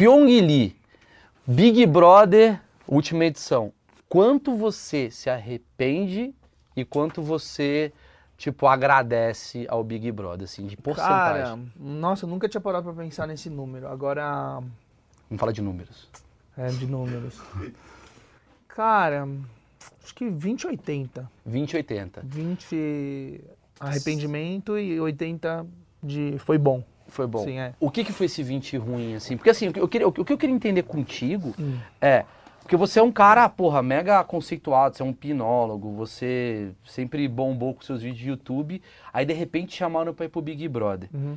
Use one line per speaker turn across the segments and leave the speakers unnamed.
Pyong Lee, Big Brother, última edição. Quanto você se arrepende e quanto você, tipo, agradece ao Big Brother, assim, de porcentagem?
Cara, nossa, eu nunca tinha parado pra pensar nesse número. Agora,
Vamos falar de números.
é de números. Cara, acho que 20 80.
20 80.
20 arrependimento e 80 de foi bom.
Foi bom.
Sim, é.
O que, que foi esse 20 ruim, assim? Porque assim, o que eu queria, o que eu queria entender contigo
Hum.
é. Porque você é um cara, porra, mega conceituado, você é um pinólogo, você sempre bombou com seus vídeos de YouTube, aí de repente chamaram pra ir pro Big Brother. O
Uhum.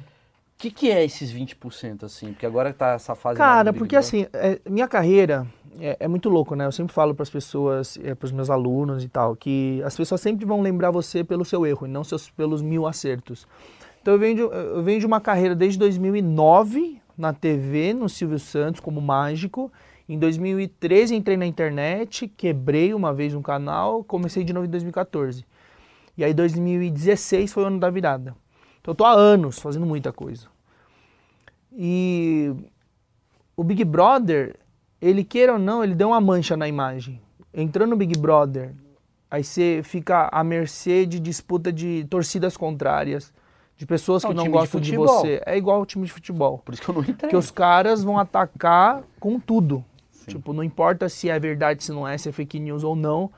que, que é esses 20%, assim? Porque agora tá essa fase.
Cara, porque assim, é, minha carreira é, é muito louco, né? Eu sempre falo para as pessoas, é, para os meus alunos e tal, que as pessoas sempre vão lembrar você pelo seu erro e não seus, pelos mil acertos. Então eu venho, de, eu venho de uma carreira desde 2009 na TV, no Silvio Santos, como mágico. Em 2013 entrei na internet, quebrei uma vez um canal, comecei de novo em 2014. E aí 2016 foi o ano da virada. Então eu tô há anos fazendo muita coisa. E o Big Brother, ele queira ou não, ele deu uma mancha na imagem. Entrando no Big Brother, aí você fica à mercê de disputa de torcidas contrárias, de pessoas
É um
que não
de
gostam de,
futebol.
você. É igual o time de futebol.
Por isso que eu não entrei.
Porque os caras vão atacar com tudo.
Sim.
Tipo, não importa se é verdade, se não é, se é fake news ou não.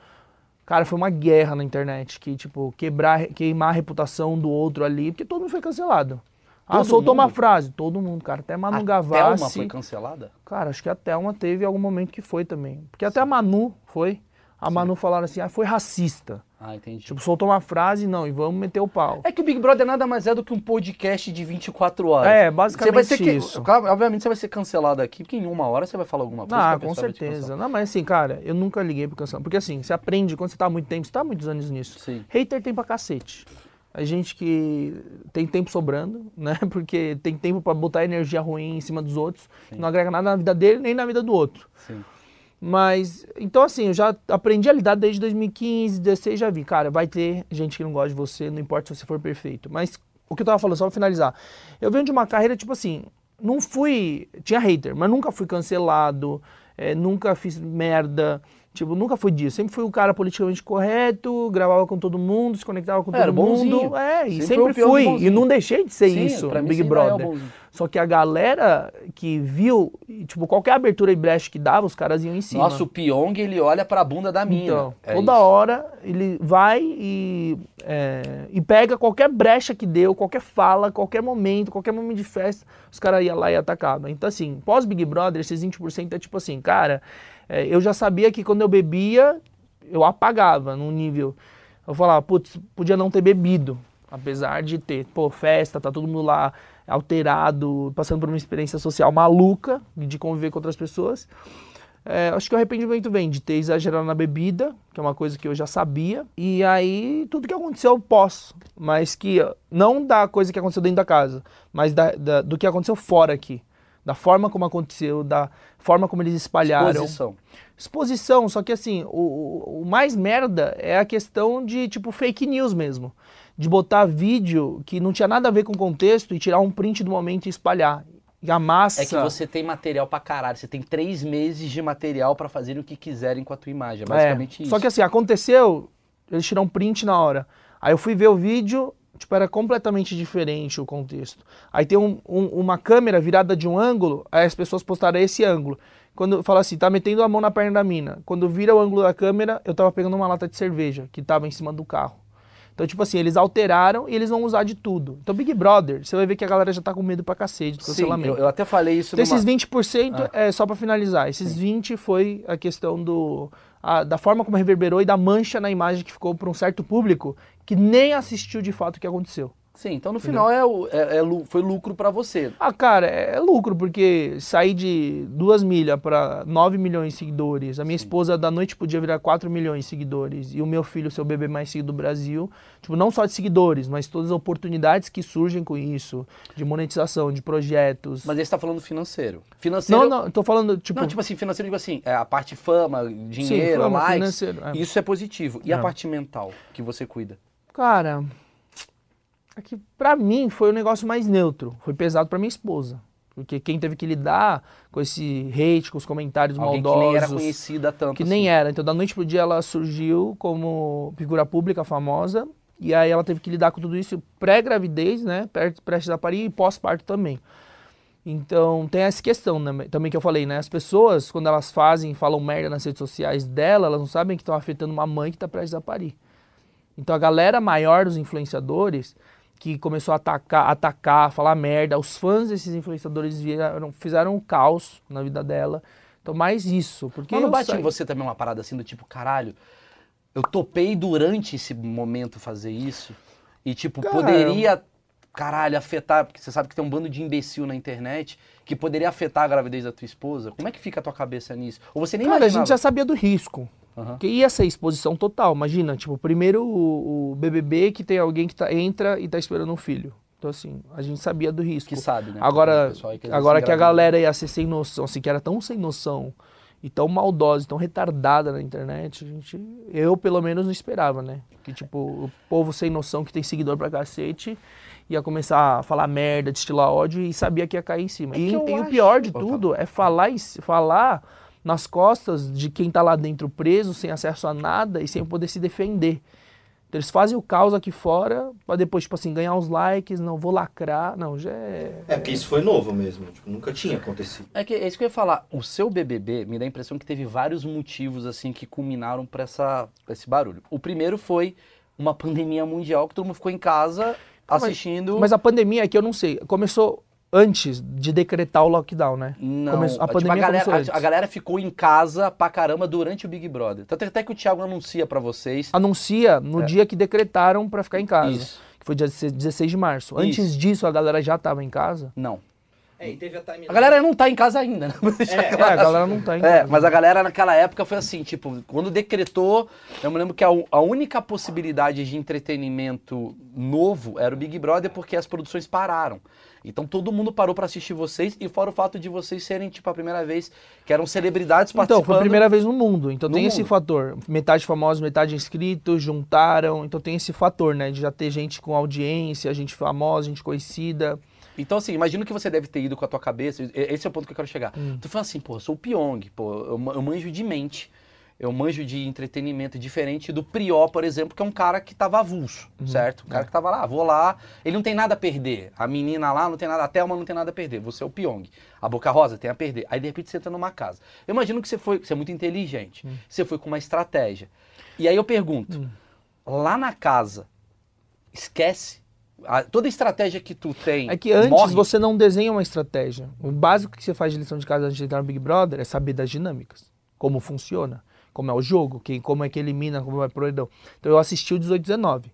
Cara, foi uma guerra na internet que, tipo, quebrar, queimar a reputação do outro ali, porque todo mundo foi cancelado. ah,
Todo
soltou uma
mundo?
frase, todo mundo, cara. Até Manu
a
Gavassi.
Thelma foi cancelada?
Cara, acho que a Thelma teve algum momento que foi também. Porque até a Manu foi. A Manu falaram assim, ah, foi racista.
Ah, entendi.
Tipo, soltou uma frase, não, e vamos meter o pau.
É que o Big Brother nada mais é do que um podcast de 24 horas.
É,
Você
basicamente
vai ser que-
isso.
Claro, obviamente você vai ser cancelado aqui, porque em uma hora você vai falar alguma coisa.
Ah, com certeza. Não, mas assim, cara, eu nunca liguei pro cancelamento. Porque assim, você aprende quando você tá há muito tempo, você tá há muitos anos nisso.
Sim.
Hater tem pra cacete. A gente que tem tempo sobrando, né? Porque tem tempo pra botar energia ruim em cima dos outros.
Sim.
Não agrega nada na vida dele nem na vida do outro.
Sim.
Mas, então assim, eu já aprendi a lidar desde 2015, 2016, já vi. Cara, vai ter gente que não gosta de você, não importa se você for perfeito. Mas o que eu tava falando, só pra finalizar. Eu venho de uma carreira, tipo assim, não fui. Tinha hater, mas nunca fui cancelado, eh, nunca fiz merda. Tipo, nunca fui disso. Sempre fui o cara politicamente correto, gravava com todo mundo, se conectava com
Era
todo mundo.
bonzinho.
É, e
Sempre
fui. E não deixei de ser
Sim,
isso,
pra mim
Big
é
Brother.
bonzinho.
Só que a galera que viu, tipo, qualquer abertura e brecha que dava, os caras iam em cima.
Nossa, o Pyong, ele olha pra bunda da mina.
Então,
É
toda
isso.
hora ele vai e, é, e pega qualquer brecha que deu, qualquer fala, qualquer momento, qualquer momento de festa, os caras iam lá e atacavam. Então, assim, pós-Big Brother, esses 20% é tipo assim, cara, é, eu já sabia que quando eu bebia, eu apagava num nível. Eu falava, putz, podia não ter bebido, apesar de ter, pô, festa, tá todo mundo lá alterado, passando por uma experiência social maluca de conviver com outras pessoas. É, acho que o arrependimento vem de ter exagerado na bebida, que é uma coisa que eu já sabia, e aí tudo que aconteceu pós, mas que não da coisa que aconteceu dentro da casa, mas da- da- do que aconteceu fora aqui. Da forma como aconteceu, da forma como eles espalharam.
Exposição.
Exposição, só que assim, o, o- mais merda é a questão de, tipo, fake news mesmo. De botar vídeo que não tinha nada a ver com o contexto e tirar um print do momento e espalhar. E a massa...
É que você tem material pra caralho. Você tem três meses de material pra fazer o que quiserem com a tua imagem. É
É,
basicamente isso.
Só que assim, aconteceu, eles tiram um print na hora. Aí eu fui ver o vídeo, tipo, era completamente diferente o contexto. Aí tem um- um- uma câmera virada de um ângulo, aí as pessoas postaram esse ângulo. Quando fala assim, tá metendo a mão na perna da mina. Quando vira o ângulo da câmera, eu tava pegando uma lata de cerveja que tava em cima do carro. Então, tipo assim, eles alteraram e eles vão usar de tudo. Então, Big Brother, você vai ver que a galera já tá com medo pra cacete do
Sim,
cancelamento.
eu, eu até falei isso
Então,
numa...
esses 20%
Ah.
é só pra finalizar. Esses 20 foi a questão do a- da forma como reverberou e da mancha na imagem que ficou para um certo público que nem assistiu de fato o que aconteceu.
Sim, então no final é, o- é- é foi lucro pra você.
Ah, cara, é, é lucro, porque sair de 2 milhas para 9 milhões de seguidores, a minha esposa da noite podia virar 4 milhões de seguidores, e o meu filho ser o bebê mais seguido do Brasil, tipo, não só de seguidores, mas todas as oportunidades que surgem com isso, de monetização, de projetos.
Mas aí você tá falando financeiro. Financeiro...
não, não, tô falando, tipo,
Não, tipo assim, financeiro, digo assim, é a parte fama, dinheiro,
Sim, fama,
likes,
é.
isso é positivo. E a
É.
parte mental que você cuida?
Cara, é que pra mim foi o negócio mais neutro. Foi pesado pra minha esposa. Porque quem teve que lidar com esse hate, com os comentários
Alguém que
maldosos.
nem era conhecida tanto
Que
assim.
nem era. Então, da noite pro dia, ela surgiu como figura pública famosa. E aí ela teve que lidar com tudo isso pré-gravidez, né? Prestes a parir e pós-parto também. Então, tem essa questão né, também que eu falei, né? As pessoas, quando elas fazem, falam merda nas redes sociais dela, elas não sabem que estão afetando uma mãe que está prestes a parir. Então, a galera maior dos influenciadores, que começou a atacar, atacar, falar merda, os fãs desses influenciadores vieram, fizeram um caos na vida dela. Então, mais isso. Porque
Mas não bate em você também uma parada assim do tipo, caralho, eu topei durante esse momento fazer isso e tipo,
Cara,
poderia, caralho, afetar, porque você sabe que tem um bando de imbecil na internet que poderia afetar a gravidez da tua esposa. Como é que fica a tua cabeça nisso? Ou você nem
Cara, a
imaginava?
gente já sabia do risco.
Aham.
Que ia ser exposição total. Imagina, tipo, primeiro o, o BBB que tem alguém que tá, entra e tá esperando um filho. Então, assim, a gente sabia do risco.
Que sabe, né?
Agora,
que
agora que a galera ia ser sem noção, assim, que era tão sem noção e tão maldosa, tão retardada na internet, a gente, eu pelo menos não esperava, né? Que tipo, o povo sem noção que tem seguidor pra cacete ia começar a falar merda, destilar ódio e sabia que ia cair em cima.
É
e e o pior de tudo é falar, falar nas costas de quem tá lá dentro preso, sem acesso a nada e sem poder se defender. Então, eles fazem o caos aqui fora pra depois, tipo assim, ganhar uns likes, não, vou lacrar. Não, já é.
É, porque isso foi novo mesmo. Tipo, nunca tinha acontecido.
É que é isso que eu ia falar. O seu BBB me dá a impressão que teve vários motivos assim que culminaram para essa pra esse barulho. O primeiro foi uma pandemia mundial que todo mundo ficou em casa
Mas-
assistindo.
Mas a pandemia é que eu não sei. Começou antes de decretar o lockdown, né?
Não,
Começou- a
tipo,
pandemia
galera,
começou antes.
a, a galera ficou em casa pra caramba durante o Big Brother. Tanto é até que o Thiago anuncia pra vocês.
Anuncia no
É.
dia que decretaram pra ficar em casa.
Isso.
Que foi dia 16 de março.
Isso.
Antes disso, a galera já tava em casa.
Não.
É, e teve a timeline.
A galera não tá em casa ainda, né?
É, a galera não tá em
É,
casa.
mas a galera naquela época foi assim, tipo, quando decretou, eu me lembro que a, a única possibilidade de entretenimento novo era o Big Brother porque as produções pararam. Então todo mundo parou pra assistir vocês e fora o fato de vocês serem, tipo, a primeira vez que eram celebridades
Então,
participando.
foi a primeira vez no mundo. Então
No
tem esse
mundo.
fator. Metade famosos, metade inscritos, juntaram. Então tem esse fator, né? De já ter gente com audiência, gente famosa, gente conhecida.
Então, assim, imagino que você deve ter ido com a tua cabeça. Esse é o ponto que eu quero chegar.
Hum.
Tu fala assim, pô, eu sou o Pyong, pô, eu manjo de mente. Eu manjo de entretenimento diferente do Prió, por exemplo, que é um cara que tava avulso,
Uhum.
certo? O cara
É.
que tava lá, vou lá, ele não tem nada a perder. A menina lá não tem nada, a Thelma não tem nada a perder. Você é o Pyong. A Boca Rosa tem a perder. Aí de repente você entra numa casa. Eu imagino que você foi, você é muito inteligente.
Hum.
Você foi com uma estratégia. E aí eu pergunto, lá na casa, esquece a- toda a estratégia que tu tem.
É que antes
morre?
você não desenha uma estratégia. O básico que você faz de lição de casa antes de entrar no Big Brother é saber das dinâmicas. Como funciona, como é o jogo, quem, como é que elimina, como é pro Então eu assisti o 18 19.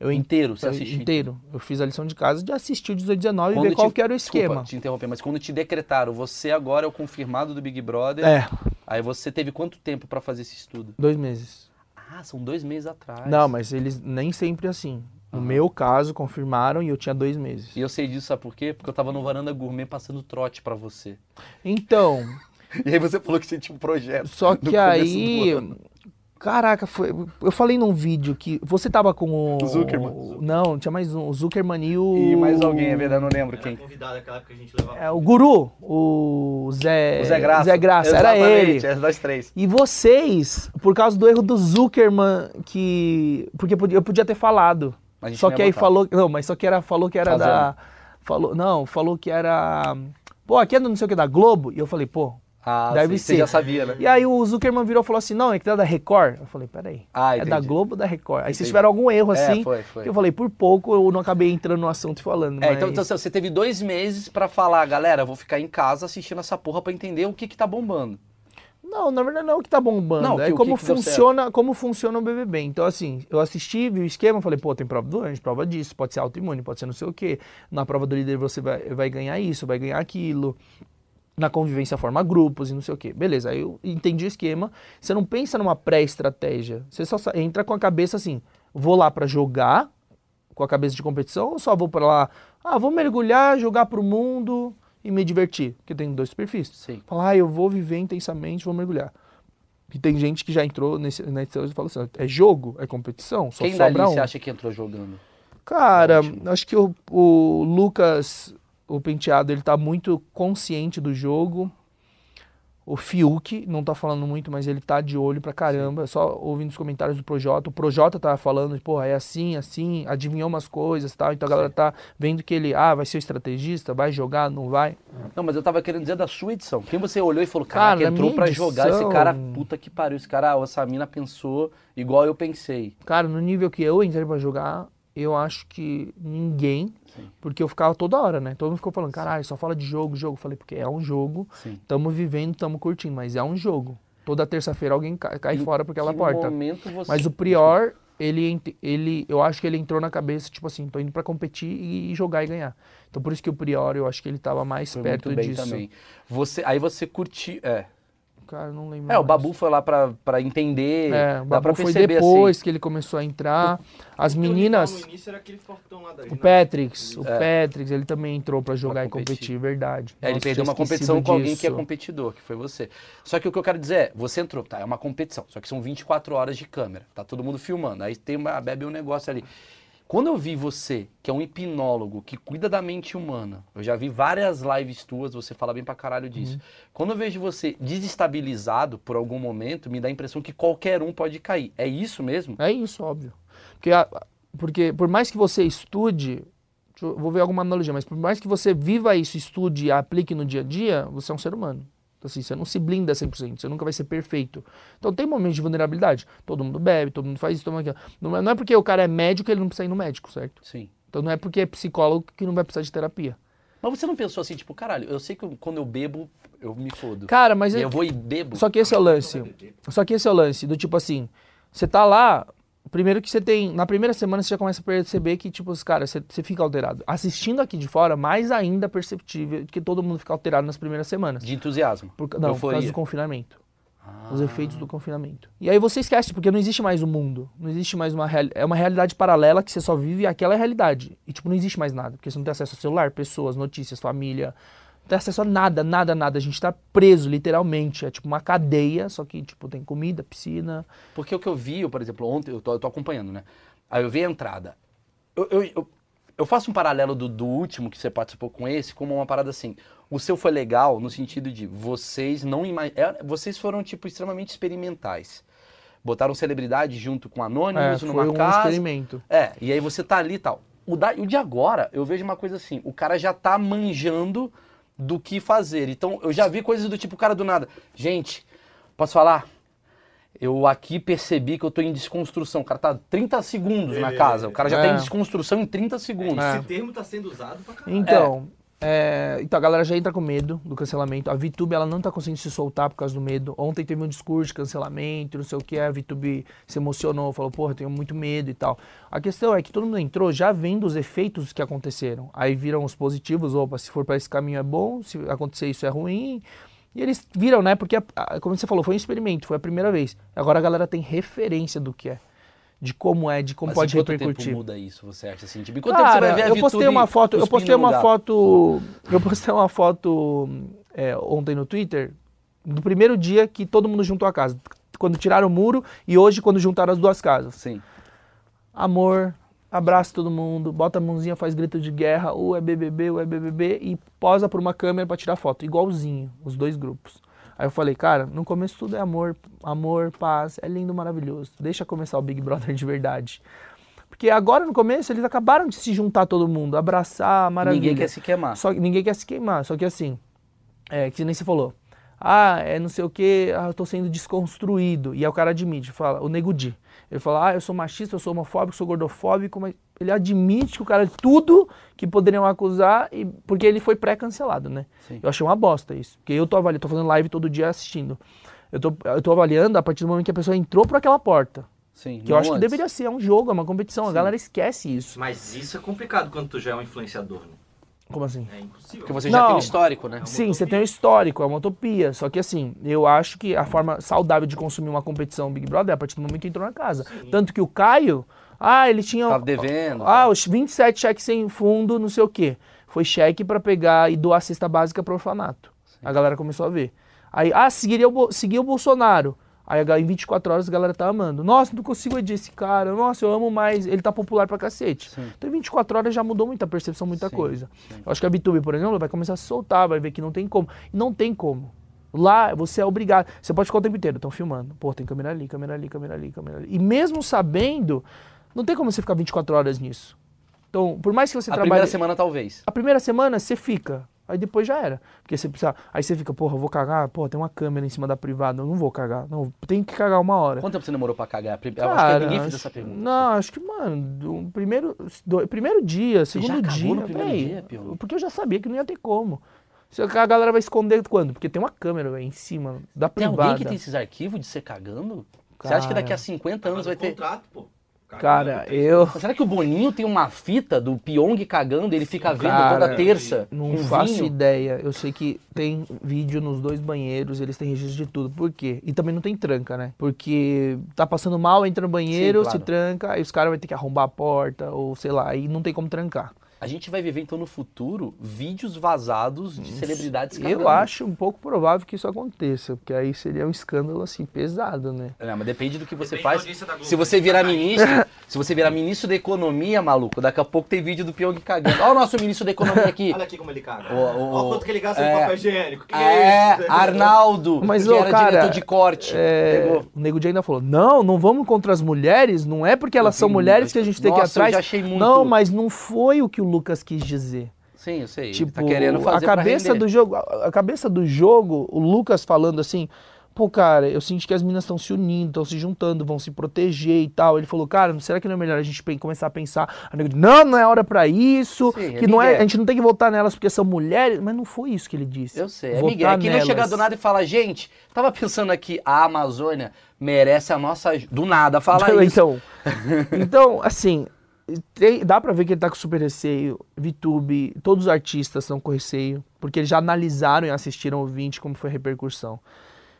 Eu
inteiro, você assistiu.
inteiro. Eu fiz a lição de casa de assistir o 18 19 e ver qual
te-
que era o
Desculpa
esquema.
te interromper, mas quando te decretaram, você agora é o confirmado do Big Brother,
É,
aí você teve quanto tempo pra fazer esse estudo?
dois meses.
Ah, são dois meses atrás.
Não, mas eles nem sempre assim. No
Aham.
meu caso, confirmaram e eu tinha dois meses.
E eu sei disso, sabe por quê? Porque eu tava no Varanda Gourmet passando trote pra você.
Então,
E aí você falou que você tinha um projeto.
Só que aí. Caraca, foi, eu falei num vídeo que você tava com o.
Zuckerman.
Não, tinha mais um. O Zuckerman e o.
E mais alguém, é verdade, eu não lembro
Era
quem.
convidado naquela época que a gente levava.
É, o Guru, o Zé.
O Zé Graça.
Zé Graça, era ele.
Exatamente, é nós três.
E vocês, por causa do erro do Zuckerman, que. Porque eu podia, ter falado. Só que aí
botar.
falou. Não, mas só que era, falou que era
Fazendo.
da. Falou, não, falou que era. Pô, aqui é do não sei o que da Globo. E eu falei, pô.
Ah,
Deve
sim, Você
ser.
já sabia, né?
E aí o Zuckerman virou e falou assim: não, é que é da Record. Eu falei, peraí.
Ah,
É da Globo ou da Record? Aí vocês
Entendi.
tiveram algum erro
É,
assim.
foi, foi.
Eu falei, por pouco eu não acabei entrando no assunto e falando.
É,
mas...
então, então você teve dois meses pra falar, galera, eu vou ficar em casa assistindo essa porra pra entender o que que tá bombando.
Não, na verdade não é o que tá bombando.
Não,
é
que- o
como
que
funciona, como funciona o BBB. Então, assim, eu assisti, vi o esquema, falei, pô, tem prova do anjo, prova disso, pode ser autoimune, pode ser não sei o quê. Na prova do líder você vai, vai ganhar isso, vai ganhar aquilo. Na convivência forma grupos e não sei o quê. Beleza, aí eu entendi o esquema. Você não pensa numa pré-estratégia. Você só entra com a cabeça assim, vou lá pra jogar, com a cabeça de competição, ou só vou pra lá, ah, vou mergulhar, jogar pro mundo e me divertir. Porque tem dois perfis.
Sim.
Fala, ah, eu vou viver intensamente, vou mergulhar. E tem gente que já entrou nesse, nesse e falou assim, é jogo, é competição, só
Quem
sobra
dali
um.
você acha que entrou jogando?
Cara, acho que o, o Lucas o Penteado ele tá muito consciente do jogo. O Fiuk não tá falando muito, mas ele tá de olho pra caramba. Só ouvindo os comentários do Projota. O Projota tava falando, pô, é assim, assim, adivinhou umas coisas e tal. Então a galera tá vendo que ele, ah, vai ser o estrategista, vai jogar, não vai.
Não, mas eu tava querendo dizer da sua edição. Quem você olhou e falou, cara,
Cara,
entrou pra jogar esse
edição-
cara, puta que pariu. Esse cara, essa mina pensou igual eu pensei.
Cara, no nível que eu entrei pra jogar, eu acho que ninguém.
Sim.
Porque eu ficava toda hora, né? Todo mundo ficou falando, caralho, só fala de jogo, jogo. Falei, porque é um jogo, tamo vivendo, tamo curtindo, mas é um jogo. Toda terça-feira alguém cai, cai fora por aquela
que
porta.
você...
Mas o Prior, ele, ele, eu acho que ele entrou na cabeça, tipo assim, tô indo pra competir e, e jogar e ganhar. Então por isso que o Prior, eu acho que ele tava mais
Foi
perto
muito bem
disso.
também. Você, aí você curtiu... É,
Cara, não lembro.
é o. Babu foi lá pra, pra entender,
É, o
dá pra
Babu foi
perceber
depois
assim.
que ele começou a entrar. As meninas.
No início era aquele fortão lá da
O. Patricks, o
É.
Patricks, ele também entrou pra jogar e
competir.
competir, verdade.
É, ele
Nossa,
perdeu
tinha
uma competição
esquecido
com alguém que é
disso.
competidor, que foi você. Só que o que eu quero dizer é, você entrou, tá, é uma competição, só que são 24 horas de câmera, tá todo mundo filmando, aí tem uma, bebe um negócio ali. Quando eu vi você, que é um hipnólogo, que cuida da mente humana, eu já vi várias lives tuas, você fala bem pra caralho disso. Quando eu vejo você desestabilizado por algum momento, me dá a impressão que qualquer um pode cair. É isso mesmo?
É isso, óbvio. Porque, porque por mais que você estude, vou ver alguma analogia, mas por mais que você viva isso, estude e aplique no dia a dia, você é um ser humano. Então, assim, você não se blinda 100%, você nunca vai ser perfeito. Então tem momentos de vulnerabilidade. Todo mundo bebe, todo mundo faz isso, toma aquilo. Não é, não é porque o cara é médico que ele não precisa ir no médico, certo?
Sim.
Então não é porque é psicólogo que não vai precisar de terapia.
Mas você não pensou assim, tipo, caralho, eu sei que quando eu bebo, eu me fodo.
Cara, mas
e
é-
eu vou e bebo.
Só que esse é o lance. Só que esse é o lance, do tipo assim, você tá lá, primeiro que você tem, na primeira semana você já começa a perceber que, tipo, os caras, você, você fica alterado. Assistindo aqui de fora, mais ainda perceptível que todo mundo fica alterado nas primeiras semanas.
De entusiasmo.
Por, não, por
Euforia.
causa do confinamento. Os
Ah.
efeitos do confinamento. E aí você esquece, porque não existe mais o mundo. Não existe mais uma realidade. É uma realidade paralela que você só vive aquela realidade. E, tipo, não existe mais nada. Porque você não tem acesso ao celular, pessoas, notícias, família. Não tem acesso a nada, nada, nada. A gente tá preso, literalmente. É tipo uma cadeia, só que, tipo, tem comida, piscina.
Porque o que eu vi, eu, por exemplo, ontem, eu tô, eu tô acompanhando, né? Aí eu vi a entrada. Eu, eu, eu, eu faço um paralelo do, do último que você participou com esse, como uma parada assim. O seu foi legal no sentido de vocês não imaginam. Vocês foram, tipo, extremamente experimentais. Botaram celebridade junto com
É,
anônimos
foi
numa
um
casa.
experimento.
É, e aí você tá ali e tal. O, da, o de agora, eu vejo uma coisa assim, o cara já tá manjando do que fazer. Então, eu já vi coisas do tipo, o cara do nada. Gente, posso falar? Eu aqui percebi que eu tô em desconstrução. O cara tá 30 segundos na casa. O cara já tá
É.
em desconstrução em 30 segundos.
É.
Esse termo tá sendo usado pra caralho.
Então, é, então a galera já entra com medo do cancelamento. A VTube ela não tá conseguindo se soltar por causa do medo. Ontem teve um discurso de cancelamento, não sei o que, a VTube se emocionou, falou, porra, tenho muito medo e tal. A questão é que todo mundo entrou já vendo os efeitos que aconteceram. Aí viram os positivos, opa, se for para esse caminho é bom, se acontecer isso é ruim. E eles viram, né? Porque, como você falou, foi um experimento, foi a primeira vez. Agora a galera tem referência do que é. De como é, de como
Mas
pode repercutir.
tempo muda isso, você acha assim? Tipo, quanto tempo você
Cara,
vai ver a
eu postei uma foto, eu postei uma foto, eu postei uma foto é, ontem no Twitter do primeiro dia que todo mundo juntou a casa, quando tiraram o muro e hoje quando juntaram as duas casas.
Sim.
Amor, abraça todo mundo, bota a mãozinha, faz grito de guerra, ou é BBB, ou é BBB e posa por uma câmera pra tirar foto, igualzinho, os dois grupos. Aí eu falei, cara, no começo tudo é amor, amor, paz, é lindo, maravilhoso. Deixa começar o Big Brother de verdade. Porque agora no começo eles acabaram de se juntar todo mundo, abraçar, maravilha.
Ninguém quer se queimar.
Só ninguém quer se queimar. Só que assim, é, que nem você falou. Ah, é não sei o que, ah, eu tô sendo desconstruído. E aí o cara admite, fala, o Nego Di. Ele fala, ah, eu sou machista, eu sou homofóbico, sou gordofóbico, mas ele admite que o cara tudo que poderiam acusar, e, porque ele foi pré-cancelado, né?
Sim.
Eu achei uma bosta isso. Porque eu tô avaliando, tô fazendo live todo dia assistindo. Eu tô, eu tô avaliando a partir do momento que a pessoa entrou por aquela porta.
Sim.
Que eu acho que
antes.
deveria ser, é um jogo, é uma competição. A
Sim.
galera esquece isso.
Mas isso é complicado quando tu já é um influenciador, né?
Como assim?
É impossível.
Porque você já tem
Não.
um histórico, né?
Sim, você tem um histórico, é uma utopia. Só que assim, eu acho que a forma saudável de consumir uma competição Big Brother é a partir do momento que entrou na casa. Tanto que o Caio, ah, ele tinha.
Tava devendo.
Ah, os 27 cheques sem fundo, não sei o quê. Foi cheque pra pegar e doar a cesta básica pro orfanato. A galera começou a ver. Aí, ah, seguiria o, seguia o Bolsonaro. Aí a em 24 horas a galera tá amando. Nossa, não consigo odiar esse cara. Nossa, eu amo mais. Ele tá popular pra cacete.
Sim.
Então em 24 horas já mudou muita percepção, muita
Sim,
coisa.
sim.
Eu acho que a VTube, por exemplo, vai começar a soltar, vai ver que não tem como. E não tem como. Lá você é obrigado. Você pode ficar o tempo inteiro, estão filmando. Pô, tem câmera ali, câmera ali, câmera ali, câmera ali. E mesmo sabendo, não tem como você ficar 24 horas nisso. Então, por mais que você
A
trabalhe.
primeira semana, talvez.
A primeira semana você fica. Aí depois já era. Porque você precisa. Aí você fica, porra, eu vou cagar. Porra, tem uma câmera em cima da privada. Eu não vou cagar. Não, tem que cagar uma hora.
Quanto tempo você demorou pra cagar? Eu acho que
Cara,
ninguém fez essa pergunta.
Não, acho que, mano, do primeiro, do, primeiro dia, segundo
já
dia.
no primeiro
véi,
dia, Pio?
Porque eu já sabia que não ia ter como. Se a galera vai esconder quando? Porque tem uma câmera véi, em cima da
Tem
privada.
alguém que tem esses arquivos de você cagando? Você acha que daqui a
Cara.
50 anos vai ter.
contrato, pô.
Cara, eu
Mas será que o Boninho tem uma fita do Pyong cagando e ele fica vendo
Cara,
toda terça?
não
com
faço
vinho?
ideia. Eu sei que tem vídeo nos dois banheiros, eles têm registro de tudo. Por quê? E também não tem tranca, né? Porque tá passando mal, entra no banheiro,
Sim, claro.
se tranca, aí os caras vão ter que arrombar a porta, ou sei lá, aí não tem como trancar.
A gente vai viver então no futuro vídeos vazados de celebridades cagando.
Eu acho um pouco provável que isso aconteça, porque aí seria um escândalo assim pesado, né?
Não, mas depende do que você
Depende
faz. Se você
né?
virar ministro, se você virar ministro da economia, maluco, daqui a pouco tem vídeo do Pyong cagando. Olha o nosso ministro da economia aqui.
Olha aqui como ele caga.
O- o-
Olha quanto que ele gasta
é.
de papel higiênico. Que
É,
isso?
Arnaldo,
Mas,
que
ô,
era
cara,
diretor de corte.
É,
Pegou.
o Nego Di ainda falou: não, não vamos contra as mulheres, não é porque elas
Eu
são
vi
mulheres que a gente tem que ir
Nossa, eu
atrás.
já achei muito-
Não, mas não foi o que o Lucas quis dizer.
Sim, eu sei.
Tipo,
ele tá querendo fazer
a cabeça do jogo, a cabeça do jogo, o Lucas falando assim, pô, cara, eu sinto que as meninas estão se unindo, estão se juntando, vão se proteger e tal. Ele falou, cara, será que não é melhor a gente começar a pensar? A nego não, não é hora pra isso,
Sim, é
que não é, a gente não tem que votar nelas porque são mulheres, mas não foi isso que ele disse.
Eu sei, é Miguel. É que não chegar do nada e falar, gente, tava pensando aqui, a Amazônia merece a nossa. aj-" Do nada, fala isso.
então, então, assim, tem- dá pra ver que ele tá com super receio. VTube, todos os artistas estão com receio, porque eles já analisaram e assistiram o 20 como foi a repercussão.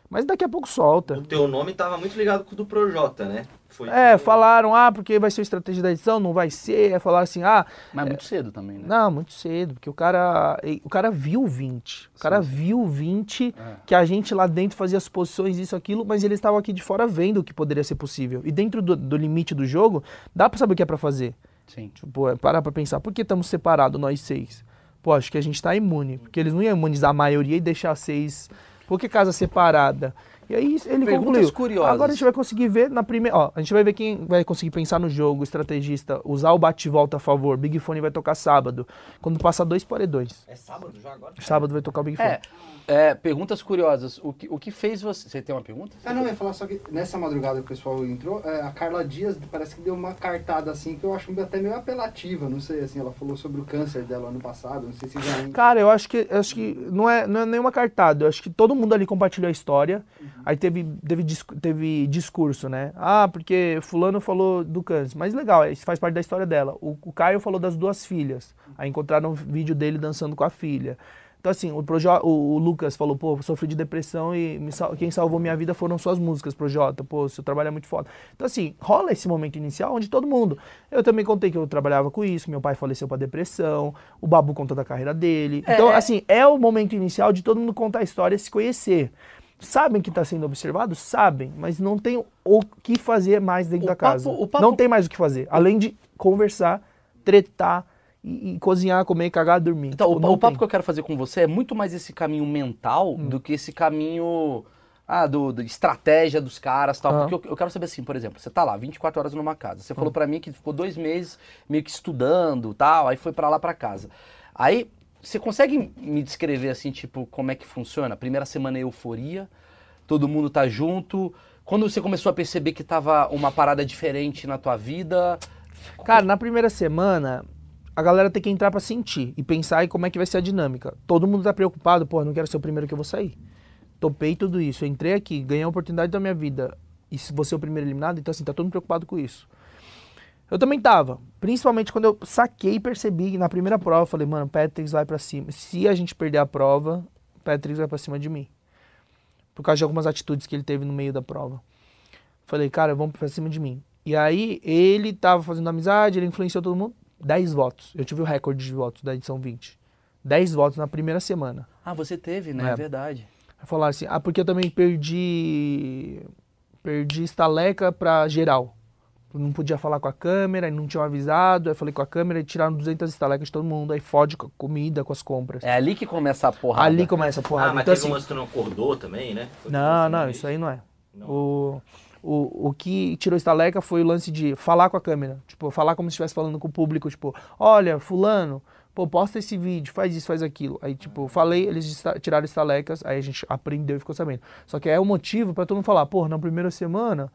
Mas daqui a pouco solta.
O teu nome tava muito ligado com o do Projota, né? Foi
É, falaram, ah, porque vai ser estratégia da edição, não vai ser. Aí falaram assim, ah,
Mas muito cedo também, né?
não, muito cedo, porque o cara, o cara viu o 20. O cara viu o 20,
É.
que a gente lá dentro fazia as posições, isso, aquilo, mas eles estavam aqui de fora vendo o que poderia ser possível. E dentro do, do limite do jogo, dá pra saber o que é pra fazer.
Sim.
Tipo, é parar pra pensar, por que estamos separados, nós seis? Pô, acho que a gente tá imune, porque eles não iam imunizar a maioria e deixar seis. Por que casa separada? E aí ele
Perguntas
concluiu.
curiosas.
Agora a gente vai conseguir ver na primeira. Ó, a gente vai ver quem vai conseguir pensar no jogo, estrategista, usar o bate-volta a favor. Big Fone vai tocar sábado. Quando passar dois paredões.
É sábado já agora?
Sábado vai tocar o Big Fone.
É, é, perguntas curiosas. O que, o que fez você. Você tem uma pergunta?
Ah, não, eu ia falar só que nessa madrugada que o pessoal entrou, é, a Carla Dias parece que deu uma cartada assim que eu acho até meio apelativa, não sei, assim, ela falou sobre o câncer dela ano passado, não sei se já...
Cara, eu acho que acho que não é, não é nenhuma cartada. Eu acho que todo mundo ali compartilhou a história. Aí teve, teve, teve discurso, né? Ah, porque fulano falou do câncer. Mas legal, isso faz parte da história dela. O, o Caio falou das duas filhas. Aí encontraram um vídeo dele dançando com a filha. Então, assim, o, o, Lucas falou, pô, sofri de depressão e me sal- quem salvou minha vida foram suas músicas, Projota. Pô, seu trabalho é muito foda. Então, assim, rola esse momento inicial onde todo mundo. Eu também contei que eu trabalhava com isso, meu pai faleceu pra depressão, o Babu conta da carreira dele. Então,
É.
assim, é o momento inicial de todo mundo contar a história e se conhecer. Sabem que está sendo observado? Sabem, mas não tem o que fazer mais dentro
O
da
papo-
casa.
papo-
Não tem mais o que fazer, além de conversar, tretar e, e cozinhar, comer, cagar, dormir.
Então,
Tipo,
o, o papo
tem.
que eu quero fazer com você é muito mais esse caminho mental
Hum.
do que esse caminho ah, do, do estratégia dos caras tal.
Aham.
Porque eu, eu quero saber assim, por exemplo, você tá lá 24 horas numa casa. Você
Hum.
falou pra mim que ficou dois meses meio que estudando tal, aí foi pra lá pra casa. Aí, você consegue me descrever assim, tipo, como é que funciona? Primeira semana é euforia, todo mundo tá junto. Quando você começou a perceber que tava uma parada diferente na tua vida,
Cara, na primeira semana, a galera tem que entrar pra sentir e pensar em como é que vai ser a dinâmica. Todo mundo tá preocupado, pô, não quero ser o primeiro que eu vou sair. Topei tudo isso, entrei aqui, ganhei a oportunidade da minha vida e se você é o primeiro eliminado, então assim, tá todo mundo preocupado com isso. Eu também tava, principalmente quando eu saquei e percebi que na primeira prova, eu falei, mano, Patrick vai pra cima. Se a gente perder a prova, Patrick vai pra cima de mim. Por causa de algumas atitudes que ele teve no meio da prova. Falei, cara, vamos pra cima de mim. E aí, ele tava fazendo amizade, ele influenciou todo mundo. 10 votos. Eu tive o recorde de votos da edição 20. 10 votos na primeira semana.
ah, você teve, né? É,
É.
verdade.
Aí Falaram assim, ah, porque eu também perdi Perdi estaleca pra geral. Não podia falar com a câmera, e não tinham avisado. Aí falei com a câmera e tiraram 200 estalecas de todo mundo. Aí fode com a comida, com as compras.
É ali que começa a porrada.
Ali começa a porrada.
Ah, mas
então,
teve
assim,
um lance que tu não acordou também, né? Foi
não,
tudo
não,
assim,
isso aí não é.
Não.
O, o, o que tirou estaleca foi o lance de falar com a câmera. Tipo, falar como se estivesse falando com o público. Tipo, olha, fulano, pô, posta esse vídeo, faz isso, faz aquilo. Aí, tipo, falei, eles tiraram estalecas, aí a gente aprendeu e ficou sabendo. Só que é o motivo pra todo mundo falar, pô, na primeira semana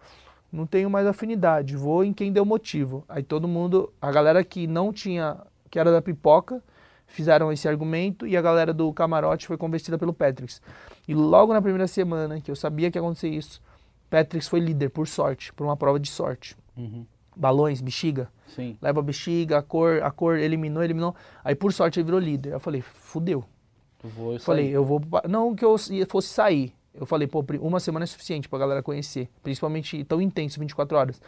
não tenho mais afinidade, vou em quem deu motivo. Aí todo mundo, a galera que não tinha, que era da pipoca, fizeram esse argumento e a galera do camarote foi convencida pelo Patrix. E logo na primeira semana que eu sabia que ia acontecer isso, Patrix foi líder por sorte, por uma prova de sorte.
Uhum.
Balões, bexiga,
Sim.
leva a bexiga, a cor, a cor eliminou, eliminou. Aí por sorte ele virou líder. Eu falei, fudeu.
Vou
Eu falei, eu vou. Não que eu fosse sair. Eu falei, pô, uma semana é suficiente pra galera conhecer. Principalmente tão intenso, 24 horas.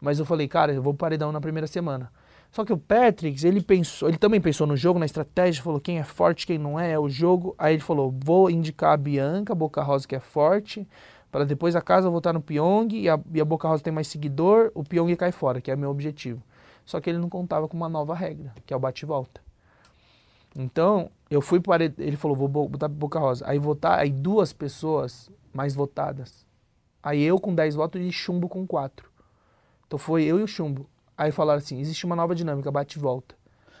Mas eu falei, cara, eu vou pro paredão na primeira semana. Só que o Patrick, ele pensou, ele também pensou no jogo, na estratégia, falou quem é forte, quem não é, é o jogo. Aí ele falou, vou indicar a Bianca, Boca Rosa que é forte, para depois a casa voltar no Pyong e a, e a Boca Rosa tem mais seguidor, o Pyong cai fora, que é meu objetivo. Só que ele não contava com uma nova regra, que é o bate e volta. Então, eu fui para ele falou, vou bo- botar Boca Rosa. Aí votar, aí duas pessoas mais votadas. Aí eu com 10 votos e Chumbo com 4. Então foi eu e o Chumbo. Aí falaram assim, existe uma nova dinâmica, bate e volta.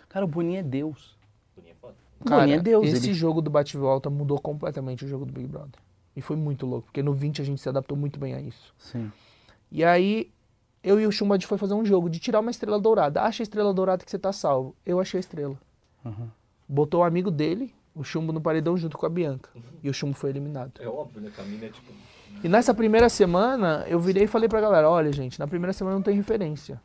Cara, o Boninho é Deus.
Boninho é foda.
O Boninho é Deus.
esse
ele-
jogo do bate e volta mudou completamente o jogo do Big Brother. E foi muito louco, porque no 20 a gente se adaptou muito bem a isso.
Sim.
E aí, eu e o Chumbo a gente foi fazer um jogo de tirar uma estrela dourada. Acha a estrela dourada que você tá salvo. Eu achei a estrela.
Uhum.
Botou o amigo dele, o Chumbo no paredão junto com a Bianca. E o Chumbo foi eliminado.
É óbvio, né? Caminho é tipo.
E nessa primeira semana, eu virei e falei pra galera, olha gente, na primeira semana não tem referência.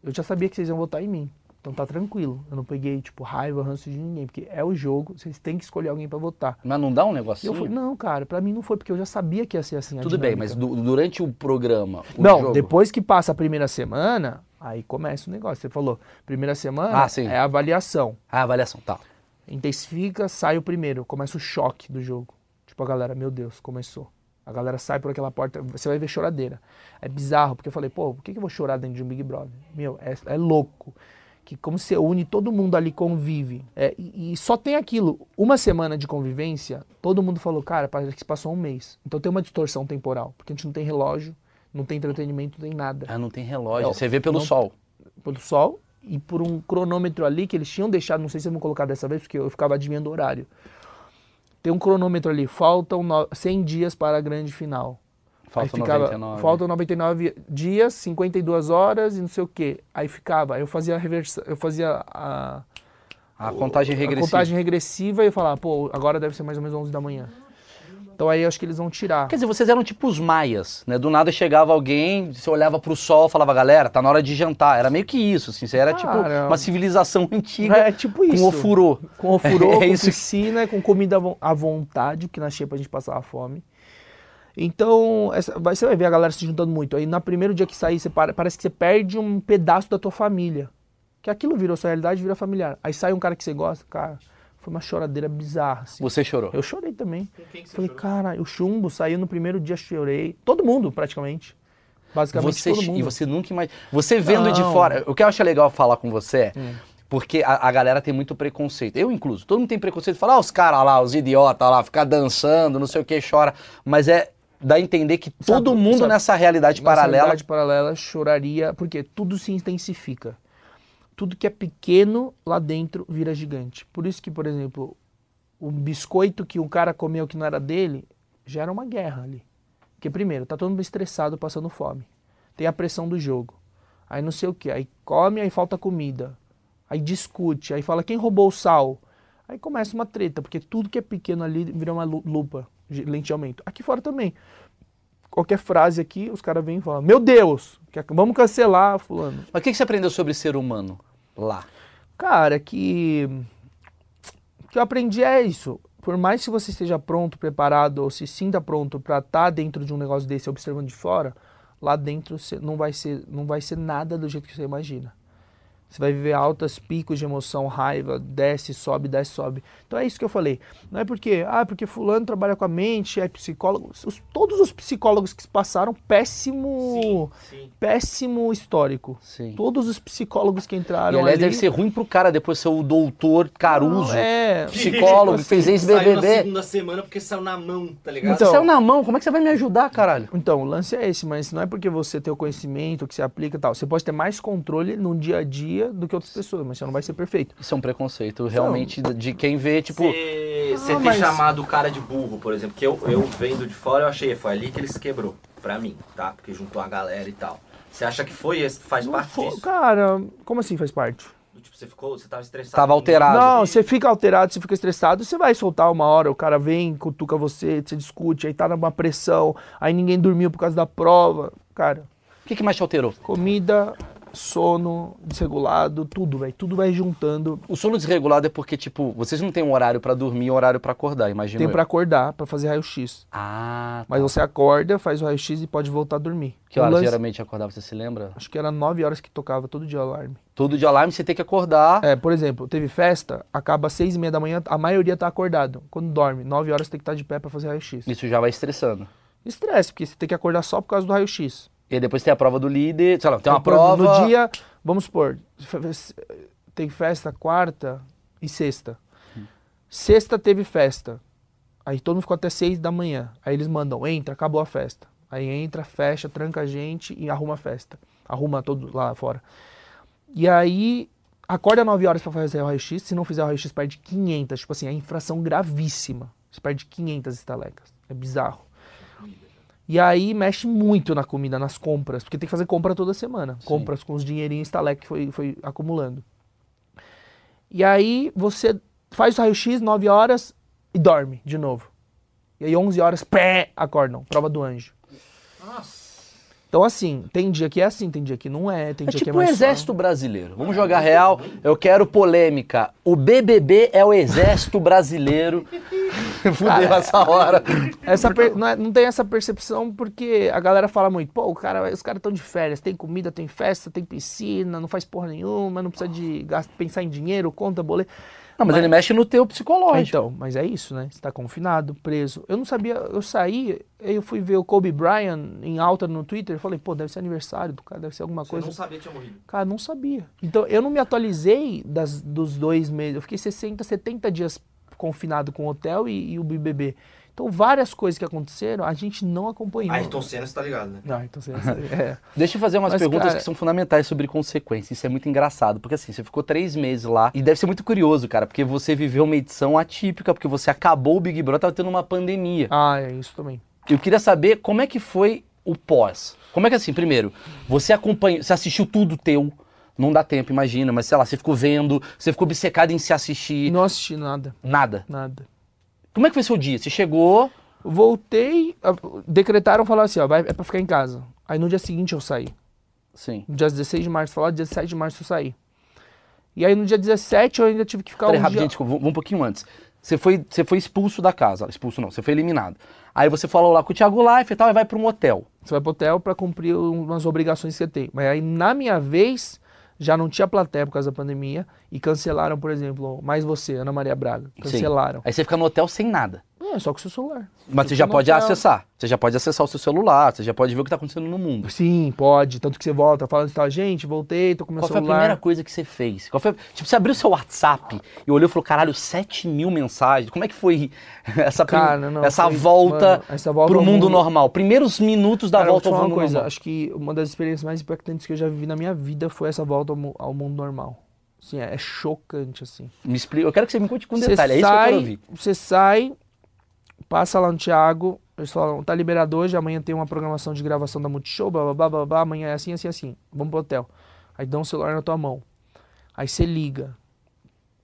Eu já sabia que vocês iam votar em mim. Então tá tranquilo. Eu não peguei, tipo, raiva, ranço de ninguém. Porque é o jogo, vocês têm que escolher alguém pra votar.
Mas não dá um negocinho?
eu falei, não, cara, pra mim não foi, porque eu já sabia que ia ser assim
Tudo bem, mas du- durante o programa, o
Não,
jogo...
depois que passa a primeira semana, aí começa o negócio. Você falou, primeira semana
Ah,
é a avaliação.
A avaliação, tá.
Intensifica, sai o primeiro, começa o choque do jogo. Tipo, a galera, meu Deus, começou. A galera sai por aquela porta, você vai ver choradeira. É bizarro, porque eu falei, pô, por que, que eu vou chorar dentro de um Big Brother? Meu, é, é louco. Que como você une, todo mundo ali convive. É, e, e só tem aquilo. Uma semana de convivência, todo mundo falou, cara, parece que passou um mês. Então tem uma distorção temporal, porque a gente não tem relógio, não tem entretenimento, não tem nada
Ah, não tem relógio.
É,
Você vê pelo
não-
sol.
pelo sol e por um cronômetro ali que eles tinham deixado, não sei se eles vão colocar dessa vez, porque eu ficava adivinhando o horário. Tem um cronômetro ali, faltam no- 100 dias para a grande final.
Falta
aí ficava,
99.
Faltam 99 dias, 52 horas e não sei o quê. Aí ficava, aí eu fazia a reversa, eu fazia a,
A contagem
a
regressiva.
contagem regressiva e eu falava, pô, agora deve ser mais ou menos 11 da manhã. Então aí eu acho que eles vão tirar.
Quer dizer, vocês eram tipo os maias, né? Do nada chegava alguém, você olhava pro sol, falava, galera, tá na hora de jantar. Era meio que isso, assim. Você era tipo
Cara,
uma civilização antiga
É tipo isso.
com ofurô.
Com ofurô,
É
com
isso que-
piscina, com comida à vo- à vontade, porque na xepa a gente passava fome. Então, essa- vai- você vai ver a galera se juntando muito. Aí, no primeiro dia que sair, você para- parece que você perde um pedaço da tua família. Que aquilo virou sua realidade, vira familiar. Aí sai um cara que você gosta, cara, foi uma choradeira bizarra, assim.
Você chorou.
Eu chorei também.
Com quem que você
Falei,
chorou?
cara, o chumbo saiu no primeiro dia, chorei. Todo mundo, praticamente. Basicamente
Você,
todo mundo.
e você nunca mais. Você vendo de
Não.
fora. O que eu acho legal falar com você é.
Hum.
Porque a, a galera tem muito preconceito. Eu, incluso. Todo mundo tem preconceito. Falar, ah, os caras lá, os idiotas lá, ficar dançando, não sei o que, chora. Mas é. Dá a entender que
Sabe-
todo mundo
sabe-
nessa realidade
Nessa
paralela.
realidade paralela choraria, porque tudo se intensifica. Tudo que é pequeno lá dentro vira gigante. Por isso que, por exemplo, o biscoito que o cara comeu que não era dele, gera uma guerra ali. Porque primeiro, tá todo mundo estressado, passando fome. Tem a pressão do jogo. Aí não sei o que, aí come, aí falta comida. Aí discute, aí fala quem roubou o sal. Aí começa uma treta, porque tudo que é pequeno ali vira uma lu- lupa, lente de aumento. Aqui fora também qualquer frase aqui, os caras vêm e falam: Meu Deus, vamos cancelar, Fulano.
Mas o que que você aprendeu sobre ser humano lá?
Cara, que. O que eu aprendi é isso. Por mais que você esteja pronto, preparado, ou se sinta pronto para estar dentro de um negócio desse, observando de fora, lá dentro não vai ser, não vai ser nada do jeito que você imagina. Você vai viver altas picos de emoção, raiva, desce, sobe, desce, sobe. Então é isso que eu falei. Não é porque, ah, porque fulano trabalha com a mente, é psicólogo. Os- todos os psicólogos que passaram, péssimo,
Sim, sim.
péssimo histórico.
Sim.
Todos os psicólogos que
E
entraram
aliás,
ali...
deve ser ruim pro cara depois ser o doutor Caruso,
É,
psicólogo, que fez
Saiu na
ex-BBB.
segunda semana porque saiu na mão, tá ligado?
Então-
saiu na mão, como é que você vai me ajudar, caralho?
Então, o lance é esse, mas não é porque você tem o conhecimento que você aplica e tal. Você pode ter mais controle no dia a dia do que outras pessoas, mas você não vai ser perfeito.
Isso é um preconceito realmente de quem vê, tipo,
Você você
Ah,
ter
mas-
chamado o cara de burro, por exemplo, que eu, eu vendo de fora, eu achei, foi ali que ele se quebrou. Pra mim, tá? Porque juntou a galera e tal. Você acha que foi esse, faz
Não
parte
fo-
disso?
Cara, como assim faz parte?
Tipo, você ficou, você tava estressado.
Tava alterado.
Não, você fica alterado, você fica estressado, você vai soltar uma hora, o cara vem, cutuca você, você discute, aí tá numa pressão, aí ninguém dormiu por causa da prova. Cara,
o que, que mais te alterou?
comida, sono, desregulado, tudo, velho. Tudo vai juntando.
O sono desregulado é porque, tipo, vocês não têm um horário pra dormir e um horário pra acordar, imagina.
Tem pra acordar, pra fazer raio-x.
Ah, tá.
Mas você acorda, faz o raio-x e pode voltar a dormir.
que horas
lance-
geralmente acordava, você se lembra?
Acho que era 9 horas que tocava todo dia o alarme.
Todo de alarme você tem que acordar.
É, por exemplo, teve festa, acaba às 6 e meia da manhã, a maioria tá acordado. Quando dorme, 9 horas tem que estar de pé pra fazer raio-x.
Isso já vai estressando.
Estresse, porque você tem que acordar só por causa do raio-x.
E aí depois tem a prova do líder, sei lá, tem uma
exemplo,
prova.
No dia, vamos supor, tem festa quarta e sexta. Sexta teve festa. Aí todo mundo ficou até seis da manhã. Aí eles mandam, entra, acabou a festa. Aí entra, fecha, tranca a gente e arruma a festa. Arruma todo lá fora. E aí, acorda 9 horas pra fazer o raio-x. Se não fizer o raio-x, perde 500. Tipo assim, é infração gravíssima. Você perde 500 estalecas. É bizarro. E aí mexe muito na comida, nas compras, porque tem que fazer compra toda semana.
Sim.
Compras com os dinheirinhos estalec que foi, foi acumulando. E aí você faz o raio-x 9 horas e dorme de novo. E aí 11 horas, pé, acordam, prova do anjo.
Nossa.
Então assim, tem dia que é assim, tem dia que não é, tem
É
dia que é
tipo o
mais
exército brasileiro. Vamos jogar real. Eu quero polêmica. O BBB é o exército brasileiro. Fudeu essa hora.
Essa per- não, é- não tem essa percepção porque a galera fala muito, pô, o cara, os caras estão de férias, tem comida, tem festa, tem piscina, não faz porra nenhuma, não precisa de pensar em dinheiro, conta, boleto.
Não, mas, ele mexe no teu psicológico.
Então, mas é isso, né? Você tá confinado, preso. Eu não sabia, eu saí, aí eu fui ver o Kobe Bryant em alta no Twitter, falei, pô, deve ser aniversário do cara, deve ser alguma
Você
coisa.
não sabia que tinha morrido.
Cara, não sabia. Então, eu não me atualizei das, dos dois meses. Eu fiquei 60, 70 dias confinado com o hotel e, e o BBB. Então, várias coisas que aconteceram, a gente não acompanhou.
Ayrton Senna, você tá ligado, né?
Não, então você é.
Deixa eu fazer umas
Mas,
perguntas
cara-
que são fundamentais sobre consequências. Isso é muito engraçado, porque assim, você ficou três meses lá e deve ser muito curioso, cara, porque você viveu uma edição atípica, porque você acabou o Big Brother, tava tendo uma pandemia.
Ah, é isso também.
Eu queria saber como é que foi o pós. Como é que assim, primeiro, você acompanhou, você assistiu tudo teu, não dá tempo, imagina, mas sei lá, você ficou vendo, você ficou obcecado em se assistir,
Não assisti nada,
nada.
nada.
Como é que foi seu dia? Você chegou,
Voltei, decretaram, falaram assim, ó, vai, é pra ficar em casa. Aí no dia seguinte eu saí.
sim.
No dia 16 de março, falaram, dia 17 de março eu saí. E aí no dia 17 eu ainda tive que ficar
Peraí,
um
rapidinho,
dia...
vamos um pouquinho antes. Você foi, você foi expulso da casa, expulso não, você foi eliminado. Aí você falou lá com o Thiago Life e tal, e vai pra um hotel.
Você vai pro hotel pra cumprir umas obrigações que você tem. Mas aí, na minha vez, já não tinha plateia por causa da pandemia e cancelaram, por exemplo, mais você, Ana Maria Braga. Cancelaram.
Aí você fica no hotel sem nada.
É, só com o seu celular.
Mas você já pode acessar. Você já pode acessar o seu celular, você já pode ver o que tá acontecendo no mundo.
Sim, pode. Tanto que você volta falando assim, gente, voltei, tô com meu
Qual foi a
celular.
primeira coisa que você fez? Qual foi, tipo, você abriu seu WhatsApp e olhou e falou, caralho, 7 mil mensagens. Como é que foi essa,
Cara, não,
essa,
foi-
volta
mano, essa volta
pro mundo,
mundo-
normal? Primeiros minutos da
Cara,
volta ao mundo
uma coisa,
normal.
acho que uma das experiências mais impactantes que eu já vivi na minha vida foi essa volta ao, ao mundo normal. Assim, é, é chocante, assim.
Me explica, eu quero que você me conte com detalhe, é isso que eu
sai,
quero ouvir.
Você sai, passa lá no Thiago, eles falam, tá liberado hoje, amanhã tem uma programação de gravação da Multishow, blá blá blá blá, blá amanhã é assim, assim, assim. Vamos pro hotel. Aí dá um celular na tua mão. Aí você liga.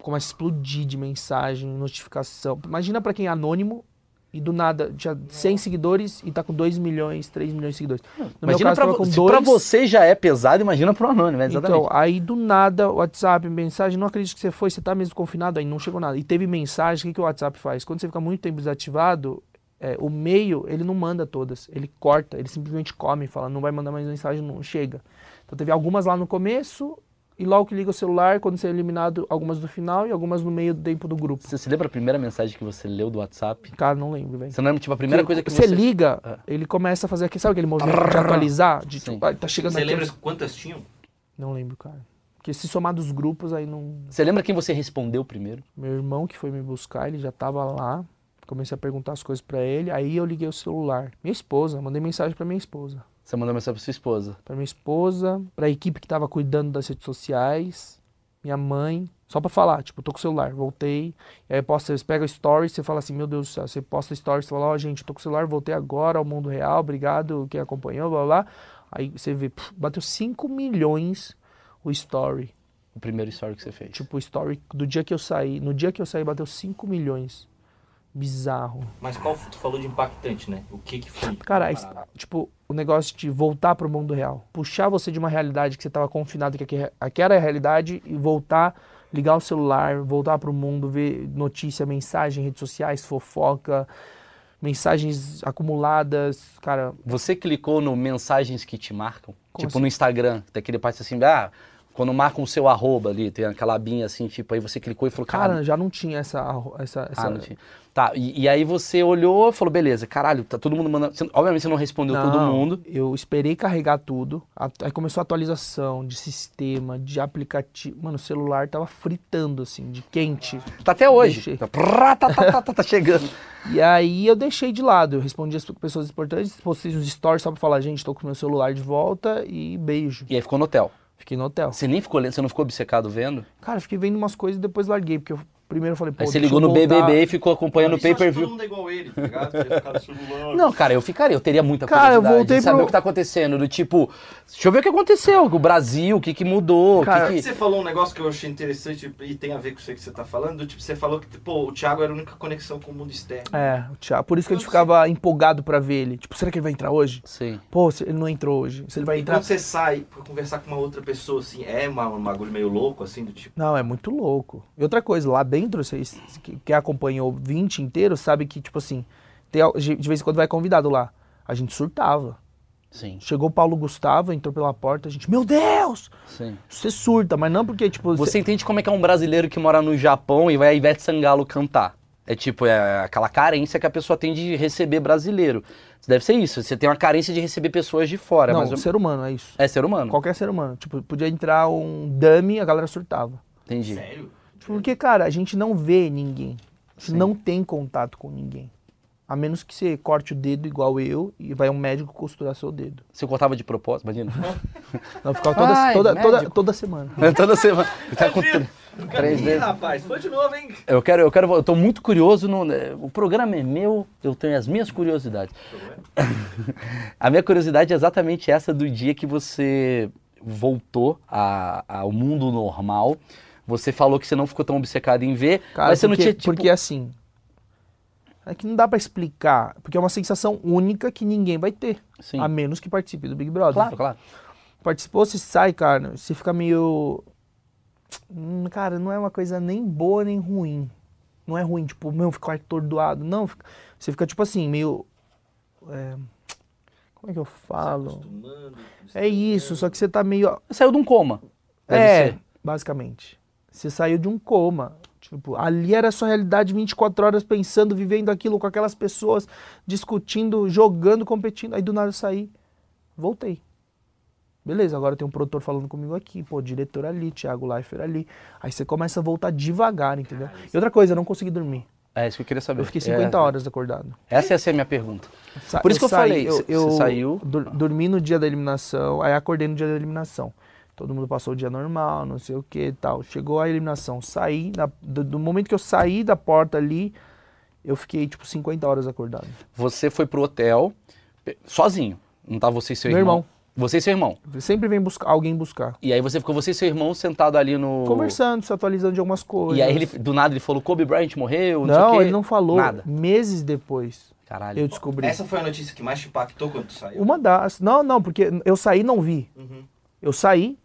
Começa a explodir de mensagem, notificação. Imagina pra quem é anônimo e do nada tinha 100 seguidores e tá com 2 milhões, 3 milhões de seguidores. No meu
Imagina
caso,
pra,
dois.
pra você já é pesado, imagina pro anônimo, é exatamente.
Então, aí do nada, WhatsApp, mensagem, não acredito que você foi, você tá mesmo confinado, aí não chegou nada. E teve mensagem, o que, que o WhatsApp faz? Quando você fica muito tempo desativado, é, o meio, ele não manda todas, ele corta, ele simplesmente come, fala, não vai mandar mais mensagem, não chega. Então teve algumas lá no começo e logo que liga o celular, quando você é eliminado, algumas do final e algumas no meio do tempo do grupo.
Você se lembra a primeira mensagem que você leu do WhatsApp?
Cara, não lembro, velho.
Você não lembra, tipo, a primeira coisa que
você
você...
liga,
Ah.
ele começa a fazer aquele, sabe aquele movimento de atualizar? De, tipo, ah, tá chegando
Você
aqui.
lembra quantas tinham?
Não lembro, cara. Porque se somar dos grupos, aí não.
Você lembra quem você respondeu primeiro?
Meu irmão que foi me buscar, ele já tava lá. Comecei a perguntar as coisas pra ele. Aí eu liguei o celular. Minha esposa, mandei mensagem pra minha esposa.
Você mandou mensagem pra sua esposa.
Pra minha esposa, pra equipe que tava cuidando das redes sociais, minha mãe. Só pra falar, tipo, tô com o celular, voltei. E aí posta, você pega o story, você fala assim, meu Deus do céu, você posta story, você fala, ó, gente, tô com o celular, voltei agora ao mundo real, obrigado quem acompanhou, blá blá. blá. Aí você vê, puf, bateu 5 milhões o story.
O primeiro story que você fez.
Tipo, o story do dia que eu saí. No dia que eu saí, bateu 5 milhões. Bizarro.
Mas qual tu falou de impactante, né? O que que foi?
Cara, tipo, o negócio de voltar pro mundo real. Puxar você de uma realidade que você tava confinado, que aqui- aqui era a realidade, e voltar, ligar o celular, voltar pro mundo, ver notícia, mensagem, redes sociais, fofoca, mensagens acumuladas. Cara,
Você clicou no mensagens que te marcam?
Como
tipo
assim?
no Instagram, daquele parte assim, ah, quando marcam o seu arroba ali, tem aquela abinha assim, tipo, aí você clicou e falou, cara,
cara, já não tinha essa. essa, essa
ah, não tinha. Tá, e, e aí você olhou e falou, beleza, caralho, tá todo mundo mandando. Você- obviamente você não respondeu todo
Não,
mundo.
Eu esperei carregar tudo. Aí começou a atualização de sistema, de aplicativo. Mano, o celular tava fritando, assim, de quente.
Tá até hoje.
Deixei.
Tá, prá, tá, tá, tá, tá, tá chegando.
E aí eu deixei de lado. Eu respondi as pessoas importantes, postei uns stories só pra falar, gente, tô com meu celular de volta e beijo.
E aí ficou no hotel.
Fiquei no hotel.
Você nem ficou lendo, você não ficou obcecado vendo?
Cara, fiquei vendo umas coisas e depois larguei, porque eu primeiro eu falei, pô,
Aí você ligou
eu
no
voltar.
BBB e ficou acompanhando o
eu
pay-per-view.
Todo mundo é igual ele, tá ligado?
Não, cara, eu ficaria, eu teria muita
Cara, eu
curiosidade
voltei
de saber
pro-
o que tá acontecendo. Do tipo, deixa eu ver o que aconteceu com o Brasil, o que que mudou,
Cara,
que que...
Você falou um negócio que eu achei interessante e tem a ver com isso que você tá falando. do Tipo, você falou que pô, o Thiago era a única conexão com o mundo externo.
É, o Thiago. Por isso que a gente ficava empolgado pra ver ele. Tipo, será que ele vai entrar hoje?
Sim.
Pô, ele não entrou hoje. Se ele vai
E
entrar.
quando você sai pra conversar com uma outra pessoa, assim, é uma, um bagulho meio louco, assim, do tipo.
Não, é muito louco. E outra coisa, lá dentro, vocês que, acompanhou o 20 inteiro, sabe que, tipo assim, tem, de vez em quando vai convidado lá. A gente surtava.
Sim,
Chegou o Paulo Gustavo, entrou pela porta, a gente, meu Deus!
sim.
Você surta, mas não porque, tipo.
Você entende como é que é um brasileiro que mora no Japão e vai a Ivete Sangalo cantar? É tipo, é aquela carência que a pessoa tem de receber brasileiro. Deve ser isso, você tem uma carência de receber pessoas de fora,
não,
mas
ser humano, é isso.
é ser humano.
Qualquer ser humano. Tipo, podia entrar um dummy, a galera surtava.
Entendi.
Sério?
Porque, cara, a gente não vê ninguém. A gente
Sim.
não tem contato com ninguém. A menos que você corte o dedo igual eu e vai um médico costurar seu dedo.
Você cortava de propósito, imagina.
Não, ficava toda,
Ai,
toda, toda, toda semana.
Toda semana. Tá com tr- três
Ih, rapaz, foi de novo, hein?
Eu quero, eu quero, eu tô muito curioso no, né, o programa é meu, eu tenho as minhas curiosidades. A minha curiosidade é exatamente essa do dia que você voltou a- ao mundo normal. Você falou que você não ficou tão obcecado em ver,
Cara,
mas você
porque,
não tinha tipo,
porque assim. É que não dá pra explicar. Porque é uma sensação única que ninguém vai ter.
Sim.
A menos que participe do Big Brother.
Claro, claro.
Participou, você sai, cara. Você fica meio. Hum, Cara, não é uma coisa nem boa nem ruim. Não é ruim, tipo, meu, ficar atordoado. Não, fica- você fica tipo assim, meio. é, Como é que eu falo?
Acostumando,
É isso, só que você tá meio.
Você saiu de um coma.
É,
ser.
basicamente. Você saiu de um coma. Tipo, ali era a sua realidade 24 horas pensando, vivendo aquilo com aquelas pessoas, discutindo, jogando, competindo. Aí do nada eu saí, voltei. Beleza, agora tem um produtor falando comigo aqui, pô, diretor ali, Thiago Leifert ali. Aí você começa a voltar devagar, entendeu? E outra coisa, eu não consegui dormir.
É isso que eu queria saber.
Eu fiquei 50
É,
horas acordado.
Essa ia ser a minha pergunta.
Sa-
Por isso que eu
saí,
falei,
Eu,
você
eu
saiu?
dur- dormi no dia da eliminação, aí acordei no dia da eliminação. Todo mundo passou o dia normal, não sei o que e tal. Chegou a eliminação, saí, da- do, do momento que eu saí da porta ali, eu fiquei tipo 50 horas acordado.
Você foi pro hotel sozinho. Não tá você e seu
Meu
irmão.
irmão.
Você e seu irmão.
Sempre vem buscar, alguém buscar.
E aí você ficou você e seu irmão sentado ali no
Conversando, se atualizando de algumas coisas.
E aí ele do nada ele falou Kobe Bryant morreu, não, sei o
Não,
quê.
ele não falou.
Nada.
Meses depois
Caralho.
eu descobri.
Essa foi a notícia que mais te impactou quando tu saiu?
Uma das. Não, não, porque eu saí e não vi.
Uhum.
Eu saí,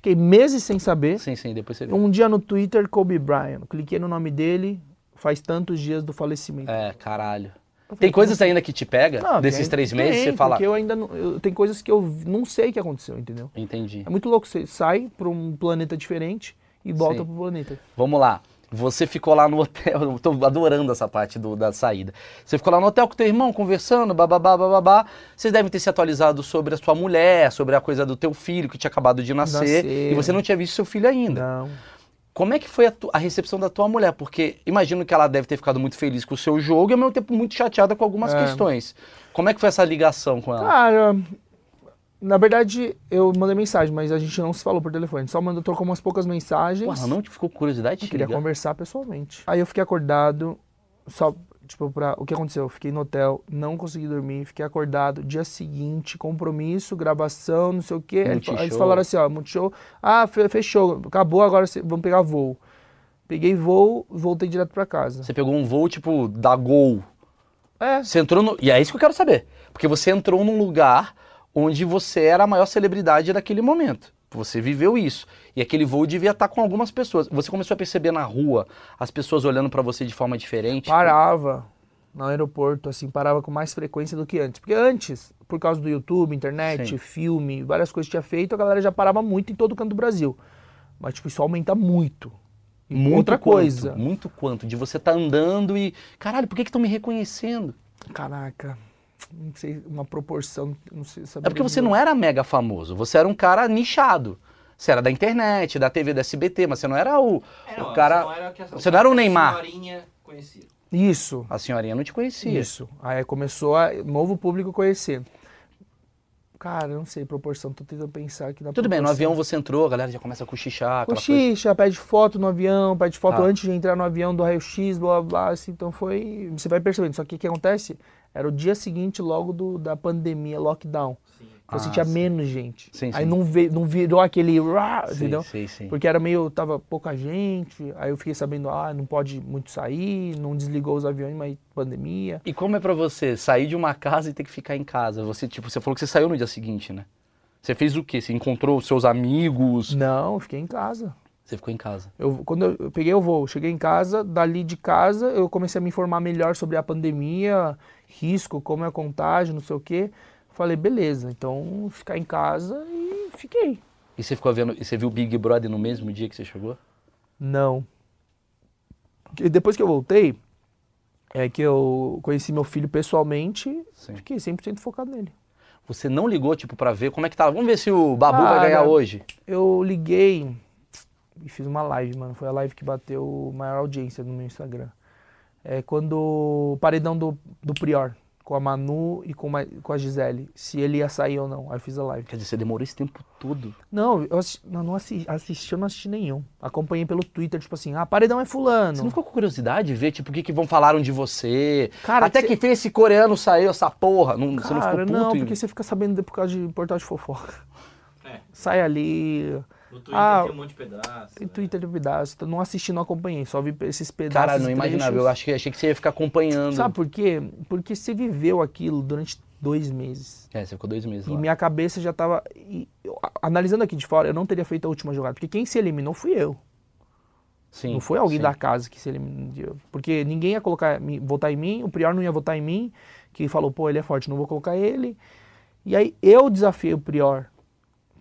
fiquei meses sem saber.
Sim, sim, depois você viu.
Um dia no Twitter, Kobe Bryant. Cliquei no nome dele, faz tantos dias do falecimento.
É, caralho.
Falei,
Tem coisas
como
ainda que te pega?
Não,
Desses três meses,
tem,
você fala.
Porque eu ainda não, eu- tem coisas que eu não sei o que aconteceu, entendeu?
Entendi.
É muito louco, você sai para um planeta diferente e volta
Sim.
pro planeta.
Vamos lá. Você ficou lá no hotel, eu tô adorando essa parte do- da saída. Você ficou lá no hotel com teu irmão, conversando, bababá, bababá. Vocês devem ter se atualizado sobre a sua mulher, sobre a coisa do teu filho que tinha acabado de nascer,
Nascer.
e você não tinha visto seu filho ainda.
Não.
Como é que foi a, tu- a recepção da tua mulher? Porque imagino que ela deve ter ficado muito feliz com o seu jogo e ao mesmo tempo muito chateada com algumas
É.
questões. Como é que foi essa ligação com ela?
Cara, na verdade, eu mandei mensagem, mas a gente não se falou por telefone. Só mandou, trocou umas poucas mensagens.
Porra, não te ficou curiosidade de
Eu queria
ligar?
conversar pessoalmente. Aí eu fiquei acordado, só, tipo, pra. O que aconteceu? Eu fiquei no hotel, não consegui dormir, fiquei acordado. Dia seguinte, compromisso, gravação, não sei o quê.
Multishow.
aí eles falaram assim: ó, Multishow. Ah, fe- fechou, acabou, agora vamos pegar voo. Peguei voo, voltei direto pra casa.
Você pegou um voo, tipo, da Gol.
É,
Você entrou no... E é isso que eu quero saber. Porque você entrou num lugar onde você era a maior celebridade daquele momento. Você viveu isso. E aquele voo devia estar com algumas pessoas. Você começou a perceber na rua as pessoas olhando pra você de forma diferente?
parava no aeroporto, assim, parava com mais frequência do que antes. Porque antes, por causa do YouTube, internet,
Sim.
filme, várias coisas que tinha feito, a galera já parava muito em todo canto do Brasil. Mas, tipo, isso aumenta muito. E
Muito
Outra
quanto,
coisa.
Muito quanto. De você estar andando e. Caralho, por que estão me reconhecendo?
Caraca, não sei, uma proporção, não sei saber.
É porque você não era mega famoso. Você era um cara nichado. Você era da internet, da TV da SBT, mas você não era o,
É,
o cara.
que essa-
você não era o
a
Neymar.
senhorinha conhecia.
Isso,
A senhorinha não te conhecia.
isso. Aí começou a novo público conhecer. Cara, não sei, proporção, tô tentando pensar aqui na
Tudo bem, no
proporção.
avião você entrou, a galera já começa a cochichar.
Cochicha, pede foto no avião, pede foto
Tá.
antes de entrar no avião do raio-x, blá blá blá. Assim, então foi. Você vai percebendo. Só que o que acontece? Era o dia seguinte, logo do, da pandemia, lockdown.
Sim.
Então
Ah,
assim, tinha
sim.
menos gente.
Sim,
aí
sim.
não, ve, não virou aquele. rá, entendeu?
sim, sim.
Porque era meio. Tava pouca gente. Aí eu fiquei sabendo, ah, não pode muito sair, não desligou os aviões, mas pandemia.
E como é pra você sair de uma casa e ter que ficar em casa? Você, tipo, você falou que você saiu no dia seguinte, né? Você fez o quê? Você encontrou os seus amigos?
Não, eu fiquei em casa.
Você ficou em casa.
Eu, quando eu, eu peguei o voo, cheguei em casa, dali de casa eu comecei a me informar melhor sobre a pandemia, risco, como é a contágio, não sei o quê. Falei, beleza, então ficar em casa e fiquei.
E você ficou vendo. E você viu o Big Brother no mesmo dia que você chegou?
Não. Porque depois que eu voltei, é que eu conheci meu filho pessoalmente,
Sim.
fiquei 100% focado nele.
Você não ligou, tipo, pra ver como é que tá? Vamos ver se o Babu vai
Cara,
ganhar hoje.
Eu liguei e fiz uma live, mano. Foi a live que bateu maior audiência no meu Instagram. É quando o paredão do, do Prior, com a Manu e com, com a Gisele, se ele ia sair ou não. Aí eu fiz a live.
Quer dizer, você demorou esse tempo todo.
Não, eu assisti, não, não assisti, assisti, eu não assisti nenhum. Acompanhei pelo Twitter, tipo assim, ah, paredão é fulano.
Você não ficou com curiosidade de ver, tipo, o que, que vão falaram de você?
Cara,
Até
cê-
que fez esse coreano saiu, essa porra. Não, você não ficou
Cara,
puto?
não, porque você fica sabendo por causa de portal de fofoca.
É.
Sai ali,
No Twitter
Ah,
tem um monte de pedaço.
tem
né?
Twitter de pedaço. Não assisti, não acompanhei, só vi esses pedaços.
Cara, não imaginava. Eu achei, achei que você ia ficar acompanhando.
Sabe por quê? Porque você viveu aquilo durante dois meses.
É, você ficou dois meses
E
lá.
minha cabeça já tava. e eu- analisando aqui de fora, eu não teria feito a última jogada. Porque quem se eliminou fui eu.
Sim,
não foi alguém
sim.
da casa que se eliminou. Porque ninguém ia colocar, votar em mim, o Prior não ia votar em mim, que falou, pô, ele é forte, não vou colocar ele. E aí eu desafiei o Prior.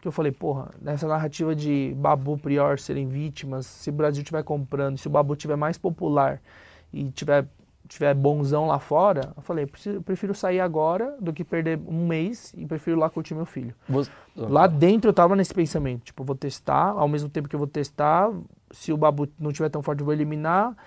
Que eu falei, porra, nessa narrativa de Babu Prior serem vítimas, se o Brasil estiver comprando, se o Babu tiver mais popular e tiver, tiver bonzão lá fora, eu falei, preciso- prefiro sair agora do que perder um mês e prefiro ir lá curtir meu filho.
Você-
Lá dentro eu tava nesse pensamento, tipo, eu vou testar, ao mesmo tempo que eu vou testar, se o Babu não tiver tão forte eu vou eliminar,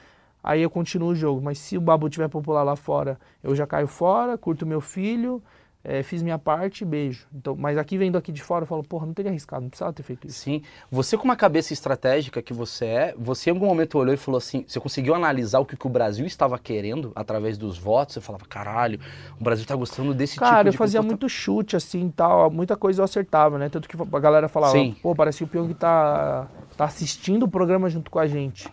aí eu continuo o jogo. Mas se o Babu tiver popular lá fora, eu já caio fora, curto meu filho, eh, fiz minha parte, beijo. Então, mas aqui vendo aqui de fora, eu falo, porra, não teria arriscado, não precisava ter feito isso.
Sim. Você com uma cabeça estratégica que você é, você em algum momento olhou e falou assim, você conseguiu analisar o que, que o Brasil estava querendo através dos votos? Você falava, caralho, o Brasil tá gostando desse tipo
Cara,
de
eu fazia
comporta-
muito chute assim e tal, muita coisa eu acertava, né? Tanto que a galera falava,
Sim.
pô, parece que o Pyong tá, tá assistindo o programa junto com a gente.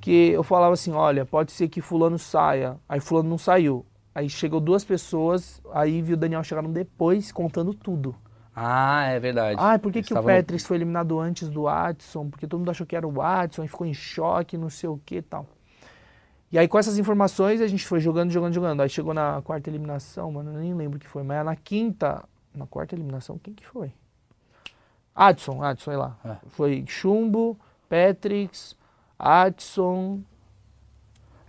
Que eu falava assim, olha, pode ser que fulano saia, aí fulano não saiu. Aí chegou duas pessoas, aí viu o Daniel chegando depois contando tudo.
Ah, é verdade.
Ah, por que,
Eles
que o
estavam no-
foi eliminado antes do Watson? Porque todo mundo achou que era o Watson e ficou em choque, não sei o que e tal. E aí com essas informações a gente foi jogando, jogando, jogando. Aí chegou na quarta eliminação, mano, eu nem lembro o que foi, mas na quinta, na quarta eliminação, quem que foi? Adson, Adson, sei lá.
É.
Foi Chumbo, Patrix, Adson,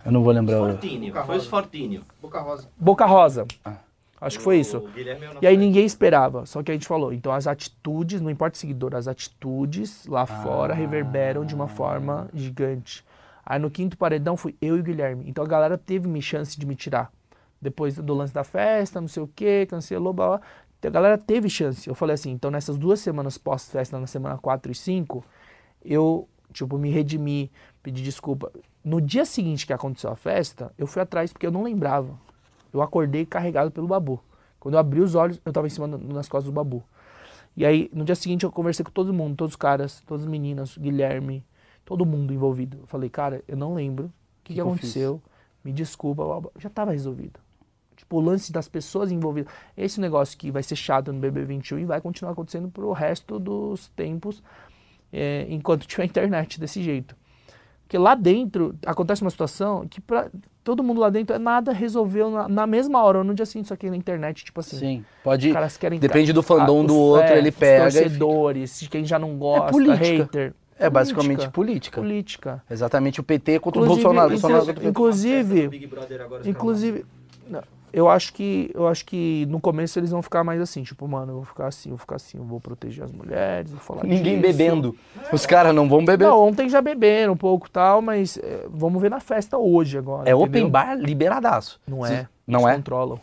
Eu não vou lembrar. o-
Fortinho,
Boca
foi os
Rosa.
Fortinho.
Boca Rosa.
Boca Rosa.
Ah.
Acho que foi isso.
O não
E aí ninguém esperava, só que a gente falou. Então as atitudes, não importa o seguidor, as atitudes lá fora reverberam de uma forma gigante. Aí no quinto paredão fui eu e o Guilherme. Então a galera teve me chance de me tirar. Depois do lance da festa, não sei o que, cancelou, blá, blá. Então, a galera teve chance. Eu falei assim, então nessas duas semanas pós-festa, na semana 4 e 5, eu, tipo, me redimi, pedi desculpa. No dia seguinte que aconteceu a festa, eu fui atrás porque eu não lembrava. Eu acordei carregado pelo babu. Quando eu abri os olhos, eu tava em cima nas costas do babu. E aí, no dia seguinte, eu conversei com todo mundo, todos os caras, todas as meninas, Guilherme, todo mundo envolvido. Eu falei, cara, eu não lembro o que, que
que eu
aconteceu. Me desculpa, blá, blá. já tava resolvido. Tipo, o lance das pessoas envolvidas. Esse negócio que vai ser chato no BB21 e vai continuar acontecendo pro resto dos tempos, é, enquanto tiver internet desse jeito. Porque lá dentro acontece uma situação que pra todo mundo lá dentro é nada resolveu na, na mesma hora ou no dia seguinte, só que na internet, tipo assim.
Sim, pode.
Os caras querem
Depende do fandom
Ah,
do
os-
outro,
é,
ele
os
pega. fica-
torcedores, de quem já não gosta,
política.
hater.
É basicamente política.
Política.
Exatamente o PT contra
Inclusive,
o Bolsonaro. contra o PT.
inclusive-
os
Inclusive, não, eu acho que eu acho que no começo eles vão ficar mais assim, tipo, mano, eu vou ficar assim, eu vou ficar assim, eu vou proteger as mulheres, vou falar
Ninguém
disso.
bebendo. Os caras não vão beber.
Não, ontem já beberam um pouco e tal, mas é, vamos ver na festa hoje agora.
é
entendeu?
open bar liberadaço.
Não é.
Não
eles
é?
controlam.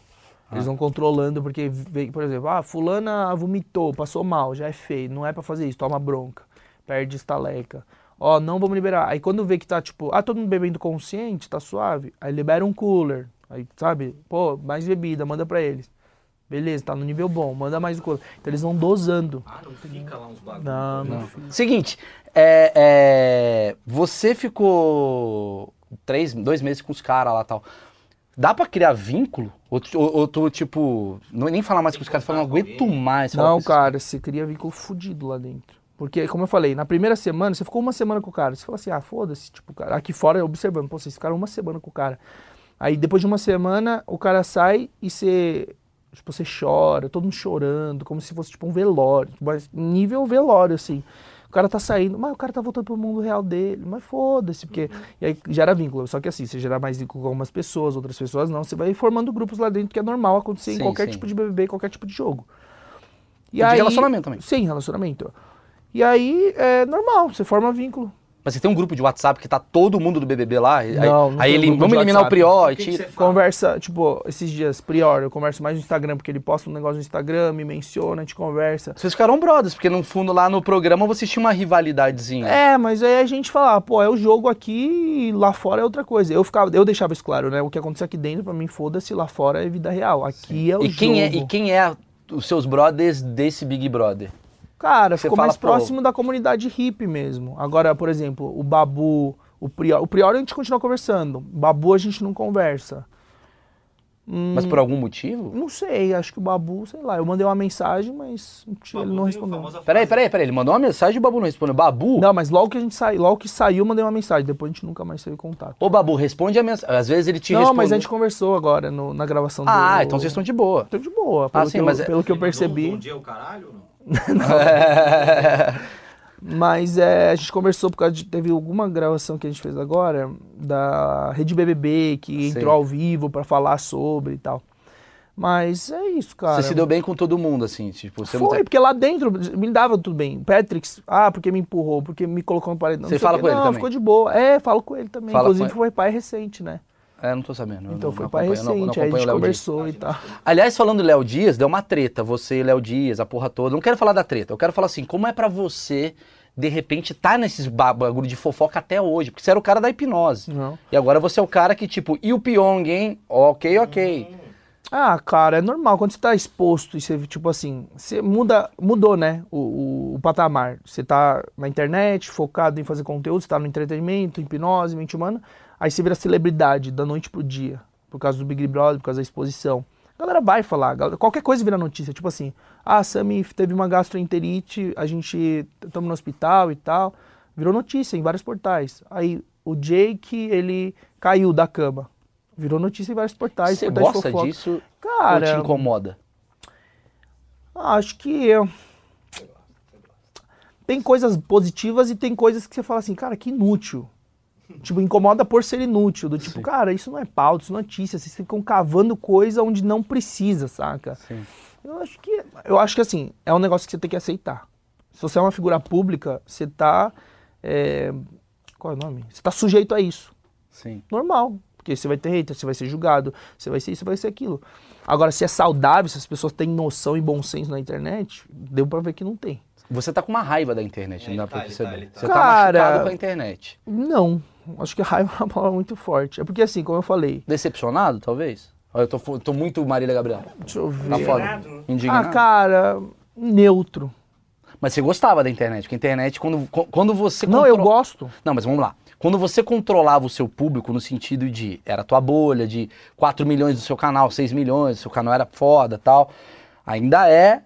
Eles
Ah.
vão controlando porque, por exemplo, ah, fulana vomitou, passou mal, já é feio, não é pra fazer isso, toma bronca, perde estaleca. Ó, não vamos liberar. Aí quando vê que tá, tipo, ah, todo mundo bebendo consciente, tá suave, aí libera um cooler. Aí, sabe, pô, mais bebida, manda pra eles. Beleza, tá no nível bom, manda mais cooler. Então eles vão dosando.
Ah, não fica lá uns bagulho.
Não,
né?
não.
Seguinte, é, é, você ficou três, dois meses com os caras lá e tal. Dá pra criar vínculo? Ou, tu- ou, ou tu, tipo, não, nem falar mais com os caras, fala, não aguento mais.
Não, cara, você cria vínculo fudido lá dentro. Porque, como eu falei, na primeira semana, você ficou uma semana com o cara. Você fala assim, ah, foda-se, tipo, cara, aqui fora observando, pô, vocês ficaram uma semana com o cara. Aí depois de uma semana, o cara sai e você, tipo, você chora, todo mundo chorando, como se fosse tipo um velório, mas nível velório, assim. O cara tá saindo, mas o cara tá voltando pro mundo real dele, mas foda-se, porque. E aí gera vínculo. Só que assim, você gera mais vínculo com algumas pessoas, outras pessoas não. Você vai formando grupos lá dentro, que é normal acontecer em
Sim,
qualquer
sim.
tipo de BBB, qualquer tipo de jogo.
E de relacionamento também.
Sim, relacionamento. E aí é normal, você forma vínculo.
Mas você tem um grupo de WhatsApp que tá todo mundo do BBB lá? e aí,
Não, não
aí ele,
grupo
vamos
de
eliminar o
WhatsApp.
Prior
O que que fala?
Conversa, tipo, esses dias, Prior, eu converso mais no Instagram, porque ele posta um negócio no Instagram, me menciona, a gente conversa.
Vocês ficaram brothers, porque no fundo lá no programa vocês tinham uma rivalidadezinha.
É, mas aí a gente fala, pô, é o jogo aqui e lá fora é outra coisa. Eu ficava, eu deixava isso claro, né? O que acontece aqui dentro, pra mim, foda-se, lá fora é vida real. Aqui é o
e, quem é,
jogo.
e quem é os seus brothers desse Big Brother?
Cara,
Você
ficou
fala,
mais próximo da comunidade hippie mesmo. Agora, por exemplo, o Babu, o Prior. O Prior a gente continua conversando. O Babu a gente não conversa. Hum,
Mas por algum motivo?
Não sei, acho que o Babu, sei lá. Eu mandei uma mensagem, mas ele não respondeu.
Peraí, peraí, peraí. Ele mandou uma mensagem e o Babu não respondeu. Babu?
Não, mas logo que a gente saiu, logo que saiu, eu mandei uma mensagem. Depois a gente nunca mais teve contato.
Ô, Babu, responde a mensagem. Às vezes ele te
não,
responde.
mas a gente conversou agora no- na gravação do.
Ah, então vocês estão de boa.
Tô de boa. Pelo,
Ah, sim,
que, eu,
é-
pelo que eu percebi.
Bom dia, o caralho, ou não?
Mas é, a gente conversou por causa de. Teve alguma gravação que a gente fez agora da Rede BBB que entrou ao vivo pra falar sobre e tal. Mas é isso, cara.
Você se deu bem com todo mundo, assim, tipo, você
Foi,
não tem...
porque lá dentro me dava tudo bem. Patrick, ah, porque me empurrou, porque me colocou no paredão.
Você
não
fala com ele
Não,
também?
ficou de boa. É, falo com ele também.
Fala
Inclusive foi pai recente, né?
É, não tô sabendo. eu
Então
não-
foi
não
pai
acompanho- não- não
recente, aí a gente
Léo Dias.
conversou e tal.
Aliás, falando do Léo Dias, deu uma treta, você e Léo Dias, a porra toda. Não quero falar da treta, eu quero falar assim, como é pra você, de repente, tá nesses ba- bagulho de fofoca até hoje? Porque você era o cara da hipnose.
Não.
E agora você é o cara que, tipo, e o Pyong, hein? Ok, ok.
Ah, cara, é normal. Quando você tá exposto e você, tipo assim, você muda, mudou, né, o, o- o patamar. Você tá na internet, focado em fazer conteúdo, você tá no entretenimento, hipnose, mente humana, aí você vira celebridade da noite pro dia, por causa do Big Brother, por causa da exposição. A galera vai falar, galera- qualquer coisa vira notícia, tipo assim, ah, a Sami teve uma gastroenterite, a gente estamos no hospital e tal, virou notícia em vários portais. Aí o Jake, ele caiu da cama. Virou notícia em vários portais.
Você
portais
gosta
fofoca.
disso ou te
Cara,
incomoda?
acho que eu- tem coisas positivas e tem coisas que você fala assim, cara, que inútil. Tipo, incomoda por ser inútil. Do tipo,
Sim.
cara, isso não é pauta, isso não é notícia. Vocês ficam cavando coisa onde não precisa, saca?
Sim.
Eu acho que. Eu acho que assim, é um negócio que você tem que aceitar. Se você é uma figura pública, você tá. é, qual é o nome? Você tá sujeito a isso.
Sim.
Normal. Porque você vai ter hater, você vai ser julgado, você vai ser isso, você vai ser aquilo. Agora, se é saudável, se as pessoas têm noção e bom senso na internet, deu pra ver que não tem.
Você tá com uma raiva da internet,
É,
não dá pra
tá, ele
perceber.
tá, tá.
Você tá
Cara-
machucado com a internet.
Não. Acho que raiva é uma palavra muito forte. É porque, assim, como eu falei.
Decepcionado, talvez? Olha, eu tô, tô muito Marília Gabriela.
Deixa eu
Tá
ver.
foda.
Ah,
Indignado.
cara, neutro.
Mas você gostava da internet, porque a internet, quando, quando você.
Não, eu gosto.
Não, mas vamos lá. Quando você controlava o seu público no sentido de era tua bolha, de 4 milhões do seu canal, 6 milhões, seu canal era foda tal, ainda é.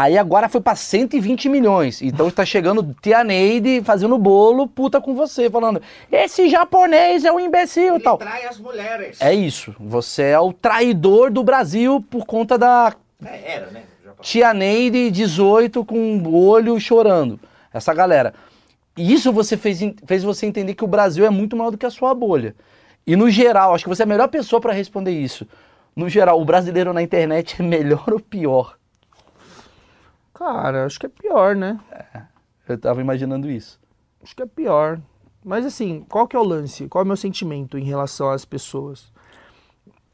Aí agora foi pra 120 milhões. Então tá chegando Tia Neide fazendo bolo, puta com você, falando: esse japonês é um imbecil e tal.
trai as mulheres.
É isso. Você é o traidor do Brasil por conta da
É, era, né?
Tia Neide, 18, com o olho chorando. Essa galera. E isso você fez, fez você entender que o Brasil é muito maior do que a sua bolha. E no geral, acho que você é a melhor pessoa para responder isso. No geral, o brasileiro na internet é melhor ou pior?
Cara, acho que é pior, né?
Eu tava imaginando isso.
Acho que é pior. Mas assim, qual que é o lance? Qual é o meu sentimento em relação às pessoas?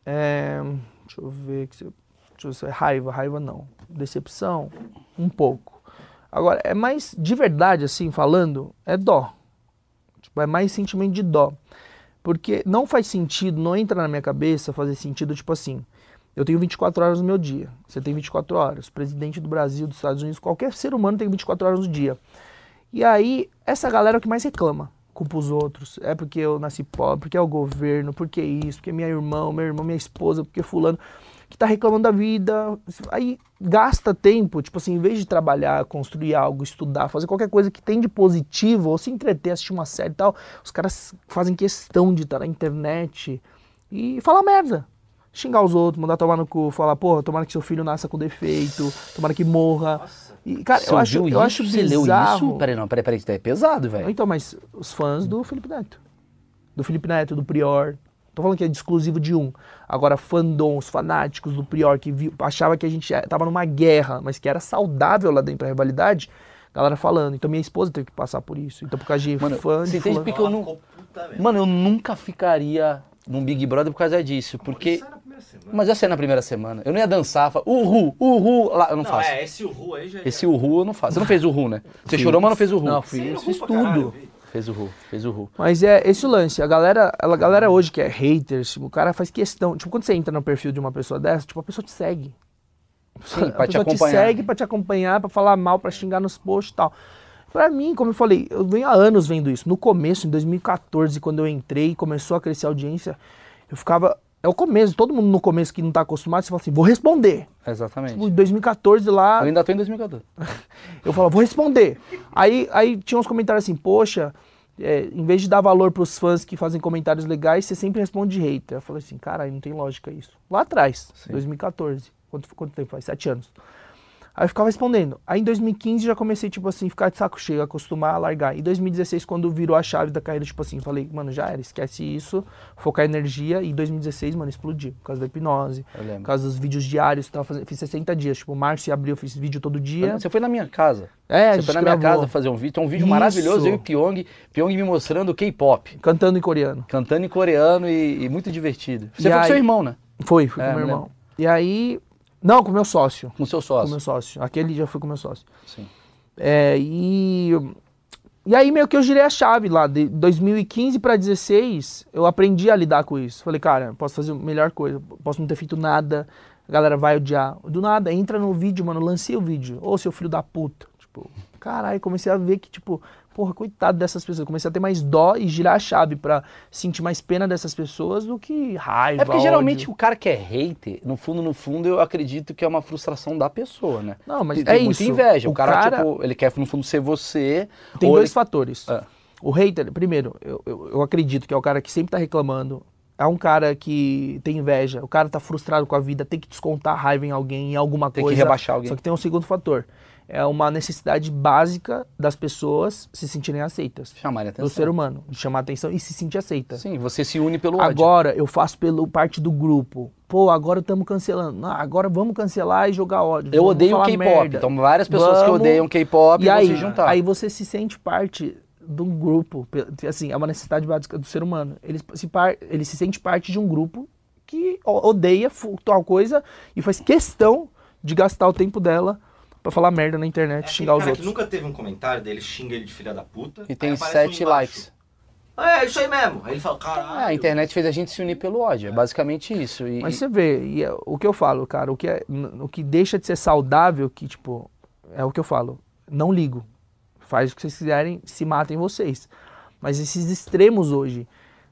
É, deixa eu ver. Deixa eu ver. Raiva, raiva não. Decepção, um pouco. Agora, é mais, de verdade, assim, falando, é dó. Tipo, é mais sentimento de dó. Porque não faz sentido, não entra na minha cabeça fazer sentido, tipo assim, eu tenho 24 horas no meu dia, você tem 24 horas, o presidente do Brasil, dos Estados Unidos, qualquer ser humano tem 24 horas no dia. E aí, essa galera é o que mais reclama, culpa os outros. É porque eu nasci pobre, porque é o governo, porque isso, porque minha irmã, meu irmão, minha esposa, porque fulano, que tá reclamando da vida. Aí gasta tempo, tipo assim, em vez de trabalhar, construir algo, estudar, fazer qualquer coisa que tem de positivo, ou se entreter, assistir uma série e tal, os caras fazem questão de estar na internet e falar merda. Xingar os outros, mandar tomar no cu, falar, porra, tomara que seu filho nasça com defeito, tomara que morra.
Nossa.
E, cara,
Você
eu acho, eu
isso?
acho
Você leu
bizarro.
isso? Peraí, não, peraí, peraí, isso é pesado, velho.
Então, mas os fãs do Felipe Neto. Do Felipe Neto, do Prior. Tô falando que é de exclusivo de um. Agora, fandom, os fanáticos do Prior, que viu, achava que a gente tava numa guerra, mas que era saudável lá dentro da rivalidade, galera falando. Então, minha esposa teve que passar por isso. Então, por causa de
Mano,
fã
você
de
entende
fulano.
porque eu
Ela
não-
ficou puta mesmo.
Mano, eu nunca ficaria num Big Brother por causa disso, porque...
Sai na primeira semana.
Mas eu sei na primeira semana. Eu não ia dançar, falar, uhul, uhul, lá, eu não,
Não,
faço.
é, esse Uhu aí já...
Esse uhul eu não faço. Você não fez uhul, né? Você chorou, mas não fez uhul.
Não,
Sim,
fiz,
Uhu
fiz
caralho,
tudo.
vi.
Fez uhul, fez uhul.
Mas é esse o lance. A galera, a galera hoje que é haters, tipo, o cara faz questão. Tipo, quando você entra no perfil de uma pessoa dessa, tipo, a pessoa te segue.
Sim,
a
pra te
pessoa te
acompanhar.
segue pra te acompanhar, pra falar mal, pra xingar nos posts e tal. Pra mim, como eu falei, eu venho há anos vendo isso. No começo, em 2014, quando eu entrei e começou a crescer a audiência, eu ficava. É o começo, todo mundo no começo que não tá acostumado, você fala assim, vou responder.
Exatamente.
Tipo, em 2014 lá,
Eu ainda tô em 2014.
eu falava, vou responder. Aí, aí tinha uns comentários assim, poxa, é, em vez de dar valor pros fãs que fazem comentários legais, você sempre responde de hater. Eu falei assim, caralho, não tem lógica isso. Lá atrás,
Sim.
2014. Quanto, quanto tempo faz? Sete anos. Aí eu ficava respondendo. Aí em 2015 já comecei, tipo assim, ficar de saco cheio, acostumar a largar. Em 2016, quando virou a chave da carreira, tipo assim, falei, mano, já era, esquece isso, focar energia. E em 2016, mano, explodiu. Por causa da hipnose, por
lembro.
causa dos vídeos diários, tava fazendo, fiz 60 dias. Tipo, março e abril eu fiz vídeo todo dia.
Você foi na minha casa.
É,
Você foi na minha
gravou.
casa fazer um vídeo. Tem um vídeo
Isso.
maravilhoso, eu e o Pyong. Pyong me mostrando K-pop.
Cantando em coreano.
Cantando em coreano e, e muito divertido. Você
E
foi com
aí-
seu irmão, né?
Foi, fui
É,
com meu
me
irmão. E aí. Não, com meu sócio.
Com seu
Com
sócio.
meu sócio. Aquele já foi com meu sócio.
Sim.
É, e. E aí meio que eu girei a chave lá. De 2015 pra 16, eu aprendi a lidar com isso. Falei, cara, posso fazer a melhor coisa. Posso não ter feito nada. A galera vai odiar. Do nada, entra no vídeo, mano. Lancei o vídeo. Ô, seu filho da puta. Tipo, caralho, comecei a ver que, tipo, porra, coitado dessas pessoas. Comecei a ter mais dó e girar a chave pra sentir mais pena dessas pessoas do que raiva.
É porque geralmente
ódio.
o cara que é hater, no fundo, no fundo, eu acredito que é uma frustração da pessoa, né?
Não, mas
Tem-
é
tem
isso.
inveja. O,
O
cara,
cara-
tipo, ele quer no fundo ser você.
Tem dois
ele-
fatores.
É.
O hater, primeiro, eu, eu, eu acredito que é o cara que sempre tá reclamando. É um cara que tem inveja, o cara tá frustrado com a vida, tem que descontar a raiva em alguém, em alguma
Tem
coisa.
que rebaixar alguém.
Só que tem um segundo fator. É uma necessidade básica das pessoas se sentirem aceitas.
Chamarem
Do
atenção.
ser humano, de chamar atenção e se sentir aceita.
Sim, você se une pelo ódio.
Agora eu faço pelo parte do grupo. Pô, agora estamos cancelando. Não, agora vamos cancelar e jogar ódio.
Eu odeio K-pop. Então, várias pessoas que
Vamos-
odeiam K-pop
E aí,
se juntar.
aí você se sente parte de um grupo. Assim, é uma necessidade básica do ser humano. Ele se, par- ele se sente parte de um grupo que odeia tal coisa e faz questão de gastar o tempo dela pra falar merda na internet,
É
xingar os
cara
outros.
que nunca teve um comentário dele, xinga ele de filha da puta.
E tem
um
sete
embaixo.
likes.
É, isso aí mesmo. Aí ele fala, caralho.
É, a internet fez a gente se unir pelo ódio. É basicamente isso. E,
Mas você vê, e é o que eu falo, cara, o que, é, o que deixa de ser saudável, que, tipo, é o que eu falo, não ligo. Faz o que vocês quiserem, se matem vocês. Mas esses extremos hoje,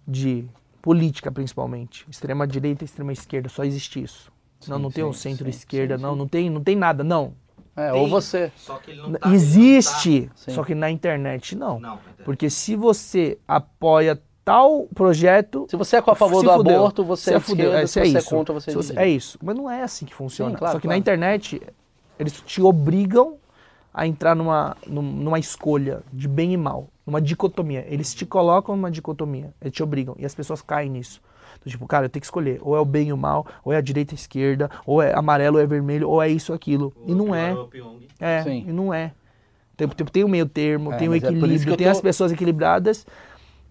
de política principalmente, extrema direita e extrema esquerda, só existe isso. não,
Sim,
não tem um
sim,
centro-esquerda,
sim,
não, não tem, não tem nada, não.
É,
Tem,
ou você.
Só que ele não tá, ele
Existe,
Sim.
só que na internet não.
Não, tá.
Porque se você apoia tal projeto,
Se você é a favor
Se
do
fudeu.
aborto, você é,
Você
de
fudeu.
esquerda.
É,
Se
se é
você é
isso.
contra, você é
Se
de
você-
direita.
É isso. Mas não é assim que funciona.
Sim, claro,
Só que
claro.
na internet, eles te obrigam a entrar numa, num- numa escolha de bem e mal, numa dicotomia. Eles te colocam numa dicotomia, eles te obrigam. E as pessoas caem nisso. Do tipo, cara, eu tenho que escolher. Ou é o bem e o mal, ou é a direita e a esquerda, ou é amarelo ou é vermelho, ou é isso ou aquilo.
O
E não é.
o.
É,
Sim.
e não é. Tem, tem, tem o meio termo,
É,
tem o
é que
equilíbrio,
eu
tem
tô-
as pessoas equilibradas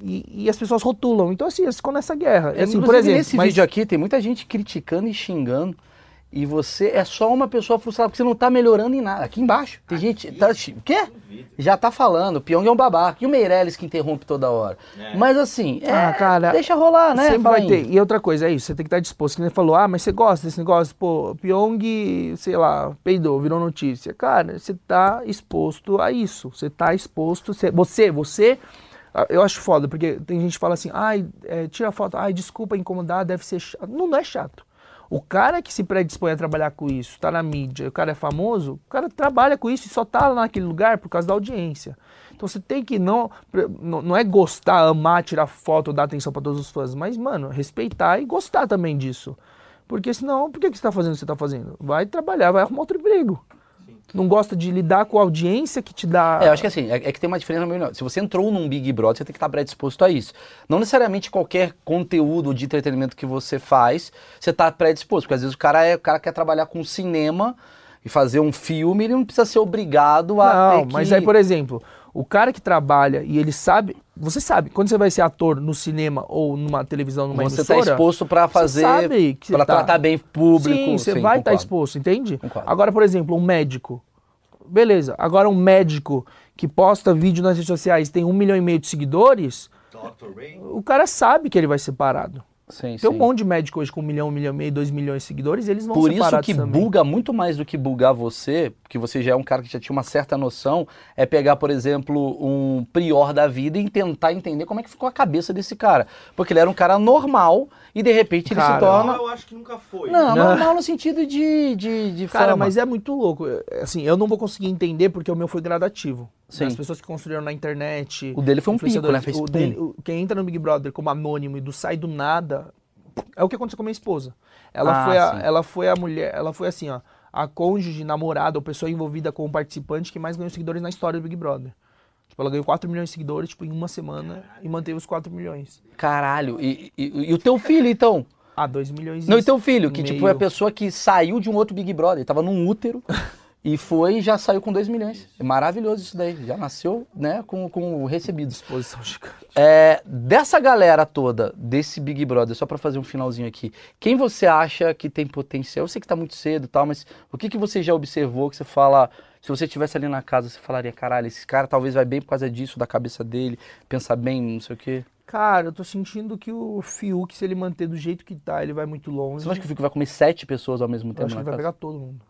e, e as pessoas rotulam. Então, assim, eles ficam nessa guerra.
É,
assim, por exemplo,
nesse
mas-
vídeo aqui tem muita gente criticando e xingando. E você é só uma pessoa frustrada, porque você não tá melhorando em nada. Aqui embaixo, tem gente. Tá, o quê? Já tá falando, o Pyong é um babaca. E o Meirelles que interrompe toda hora.
É.
Mas assim, é,
Ah, cara,
deixa rolar, né?
Sempre vai ter. E outra coisa, é isso, você tem que estar disposto. Que nem falou, ah, mas você gosta desse negócio? Pô, Pyong, sei lá, peidou, virou notícia. Cara, você tá exposto a isso. Você tá exposto. Você, você, você ah, eu acho foda, porque tem gente que fala assim, ai, é, tira foto, ai, desculpa incomodar, deve ser chato. Não, não é chato. O cara que se predispõe a trabalhar com isso, tá na mídia, o cara é famoso, o cara trabalha com isso e só tá lá naquele lugar por causa da audiência. Então você tem que não, não, é gostar, amar, tirar foto, dar atenção pra todos os fãs, mas, mano, respeitar e gostar também disso. Porque senão, por que, que você tá fazendo o que você tá fazendo? Vai trabalhar, vai arrumar outro emprego. Não gosta de lidar com a audiência que te dá.
É, eu acho que assim, é, é que tem uma diferença meio. Se você entrou num Big Brother, você tem que estar predisposto a isso. Não necessariamente qualquer conteúdo de entretenimento que você faz, você está predisposto. Porque às vezes o cara, é, o cara quer trabalhar com cinema e fazer um filme, ele não precisa ser obrigado a.
Não,
ter que...
mas aí, por exemplo, o cara que trabalha e ele sabe. Você sabe, quando você vai ser ator no cinema ou numa televisão, numa
você está
emissora.
exposto para fazer.
sabe que você
para
tá-
tratar bem o público.
Sim, você vai estar
concordo.
exposto, entende?
Concordo.
Agora, por exemplo, um médico. Beleza, agora um médico que posta vídeo nas redes sociais tem um milhão e meio de seguidores,
Dr. Ray.
o cara sabe que ele vai ser parado.
Sim,
Tem um
sim.
monte de médico hoje com um milhão, um milhão e meio, dois milhões de seguidores, eles vão
Por isso que
também.
buga muito mais do que bugar você, porque você já é um cara que já tinha uma certa noção, é pegar, por exemplo, um prior da vida e tentar entender como é que ficou a cabeça desse cara. Porque ele era um cara normal e de repente ele se
Cara,
torna.
Não, eu acho que nunca foi.
Não,
Não.
normal no sentido de, de, de
Cara,
fama.
mas é muito louco. Assim, eu não vou conseguir entender porque o meu foi gradativo.
Sim.
As pessoas que construíram na internet.
O dele foi um pico, né? Fez
o dele- o- quem entra no Big Brother como anônimo e do sai do nada. É o que aconteceu com a minha esposa. Ela,
Ah,
foi, a,
sim.
ela foi a mulher, ela foi assim, ó, a cônjuge, namorada ou pessoa envolvida com o participante que mais ganhou seguidores na história do Big Brother. Tipo, ela ganhou 4 milhões de seguidores, tipo, em uma semana e manteve os 4 milhões.
Caralho. E, e- e o teu filho, então?
Ah, 2 milhões
Não, e teu filho, que
meio.
tipo é a pessoa que saiu de um outro Big Brother, ele tava num útero e foi e já saiu com 2 milhões. É maravilhoso isso daí. Já nasceu, né, com, com recebidos.
Disposição gigante.
É, dessa galera toda, desse Big Brother, só pra fazer um finalzinho aqui, quem você acha que tem potencial? Eu sei que tá muito cedo e tal, mas o que, que você já observou que você fala, se você estivesse ali na casa, você falaria, caralho, esse cara talvez vai bem por causa disso, da cabeça dele, pensar bem, não sei o quê.
Cara, eu tô sentindo que o Fiuk, se ele manter do jeito que tá, ele vai muito longe.
Você não acha que o Fico vai comer sete pessoas ao mesmo
Eu
tempo
acho que
na
ele vai
casa?
pegar todo mundo.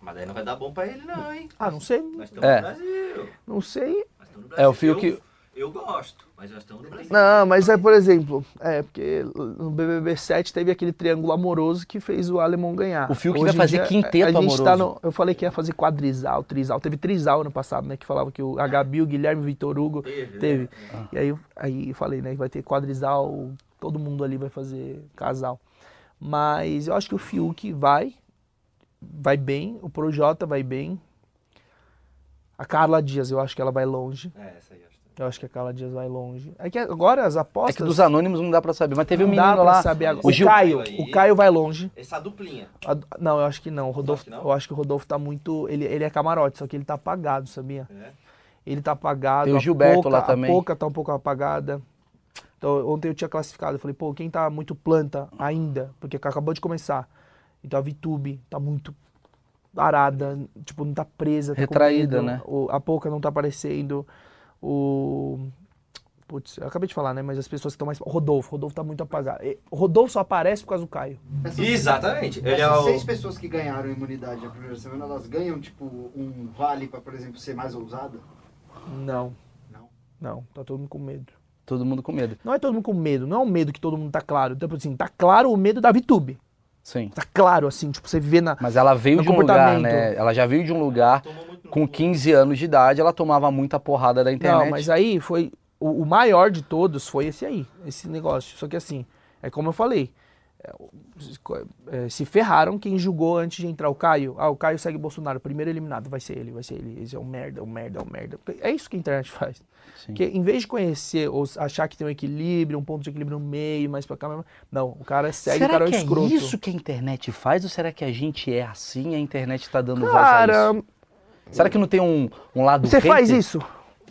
Mas daí não vai dar bom pra ele, não, hein?
Ah, não sei.
Nós estamos
É.
no Brasil.
Não sei.
Nós estamos no Brasil.
É, o Fiuk-
Eu, Eu gosto, mas nós estamos no Brasil.
Não, mas é, por exemplo, é, porque no BBB 7 teve aquele triângulo amoroso que fez o Alemão ganhar.
O Fiuk
Hoje
vai fazer
dia,
quinteto
a gente tá
amoroso.
no- eu falei que ia fazer quadrisal, trisal. Teve trisal ano passado, né? Que falava que o a Gabi, o Guilherme, o Vitor Hugo
Teve, né?
teve. E aí, eu- aí eu falei, né? Que vai ter quadrisal, todo mundo ali vai fazer casal. Mas eu acho que o Fiuk vai, vai bem, o Projota vai bem. A Carla Dias, eu acho que ela vai longe.
É, essa aí,
Eu acho que a Carla Dias vai longe. É que agora as
É
apostas.
que dos anônimos não dá pra saber, mas teve um
não dá
menino
pra
lá.
saber agora.
o
O,
Gil-
Caio,
Aí.
o Caio vai longe.
Essa duplinha.
A- Não, eu acho que não. O Rodolfo,
Acho que não?
eu acho que o Rodolfo tá muito. Ele, ele é camarote, só que ele tá apagado, sabia?
É.
Ele tá apagado.
Tem o
a
Gilberto
Poca-
lá também.
A Poca tá um pouco apagada. Então, ontem eu tinha classificado. Eu falei, pô, quem tá muito planta ainda? Porque acabou de começar. Então a Vitube tá muito parada, tipo, não tá presa. Tá
Retraída, né?
O- a Poca não tá aparecendo. O. Putz, eu acabei de falar, né? Mas as pessoas que estão mais. O Rodolfo, o Rodolfo tá muito apagado. O Rodolfo só aparece por causa do Caio.
Essas-
Exatamente. Ele é
Essas
o...
seis pessoas que ganharam imunidade a primeira semana, elas ganham, tipo, um vale pra, por exemplo, ser mais ousada?
Não.
Não.
Não, tá todo mundo com medo.
Todo mundo com medo.
Não é todo mundo com medo, não é um medo que todo mundo tá claro. Tipo assim, tá claro o medo da Vitube.
Sim.
Tá claro, assim, tipo, você vê na.
Mas ela veio de um lugar, né? Ela já veio de um lugar
Tomou
com
cu.
15 anos de idade, ela tomava muita porrada da internet.
Não, mas aí foi. O, o maior de todos foi esse aí, esse negócio. Só que assim, é como eu falei. é, o- é, se ferraram quem julgou antes de entrar o Caio. Ah, o Caio segue Bolsonaro, primeiro eliminado, vai ser ele, vai ser ele. Esse é um merda, é um merda, é um merda. É isso que a internet faz.
Sim.
Porque em vez de conhecer ou achar que tem um equilíbrio, um ponto de equilíbrio no meio, mais pra cá, não, o cara segue, o
será
cara é
que é
escroto.
isso que a internet faz ou será que a gente é assim e a internet tá dando voz a isso? Será que não tem um, um lado
você faz isso?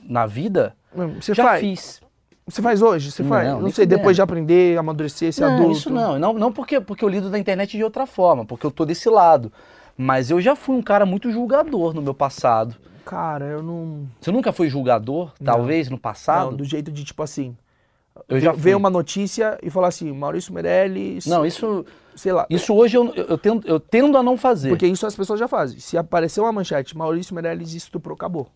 na vida?
Você
Já
faz?
fiz.
Você faz hoje? Você
Não,
faz? Não sei, depois de aprender, amadurecer, ser
não,
adulto.
isso não. Não, não porque, porque eu lido da internet de outra forma, porque eu tô desse lado. Mas eu já fui um cara muito julgador no meu passado.
Cara, eu não.
Você nunca foi julgador, talvez, no passado?
Não, do jeito de tipo assim.
Eu já
ver
fui.
uma notícia e falar assim, Maurício Meirelles.
Não, isso,
Sei lá.
isso hoje eu, eu, tendo, eu tendo a não fazer.
Porque isso as pessoas já fazem. Se aparecer uma manchete, Maurício Meirelles estuprou, acabou.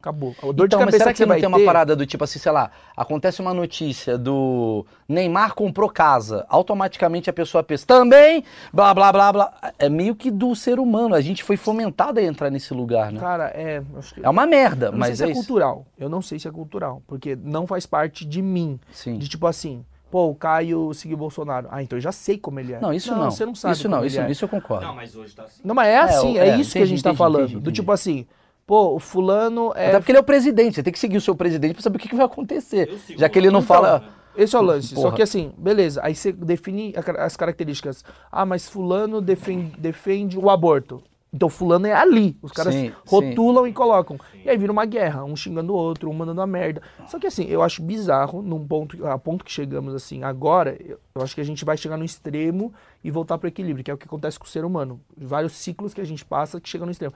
Acabou. A dor de
então, mas
cabeça
será
que,
que,
você
não
vai
tem uma
ter-
parada do tipo assim, sei lá, acontece uma notícia do Neymar comprou casa, automaticamente a pessoa pensa, também, blá, blá, blá, blá. É meio que do ser humano, a gente foi fomentado a entrar nesse lugar, né?
Cara, é. que-
É uma merda,
eu não
mas
sei
é
se é
isso.
cultural. Eu não sei se é cultural. Porque não faz parte de mim.
Sim.
De tipo assim, pô, o Caio seguiu o Bolsonaro. Ah, então eu já sei como ele é.
Não, isso não.
Você não sabe
Isso
como
não,
ele
isso,
é.
isso eu concordo.
Não, mas hoje tá assim.
Não, mas é assim, é,
é,
isso que a
entendi,
gente tá
entendi,
falando.
entendi,
Do
entendi.
tipo assim, pô, o fulano é.
Até porque ele é o presidente, você tem que seguir o seu presidente pra saber o que, que vai acontecer.
Eu sigo
Já que ele não
Então,
fala.
Esse é o lance. Só
Porra.
que assim, beleza. Aí você define as características. Ah, mas fulano defende, defende o aborto. Então fulano é ali. Os caras
Sim,
rotulam e colocam. E aí vira uma guerra, um xingando o outro, um mandando a merda. Só que assim, eu acho bizarro, num ponto, a ponto que chegamos assim agora, eu, acho que a gente vai chegar no extremo e voltar pro equilíbrio, que é o que acontece com o ser humano. Vários ciclos que a gente passa que chegam no extremo.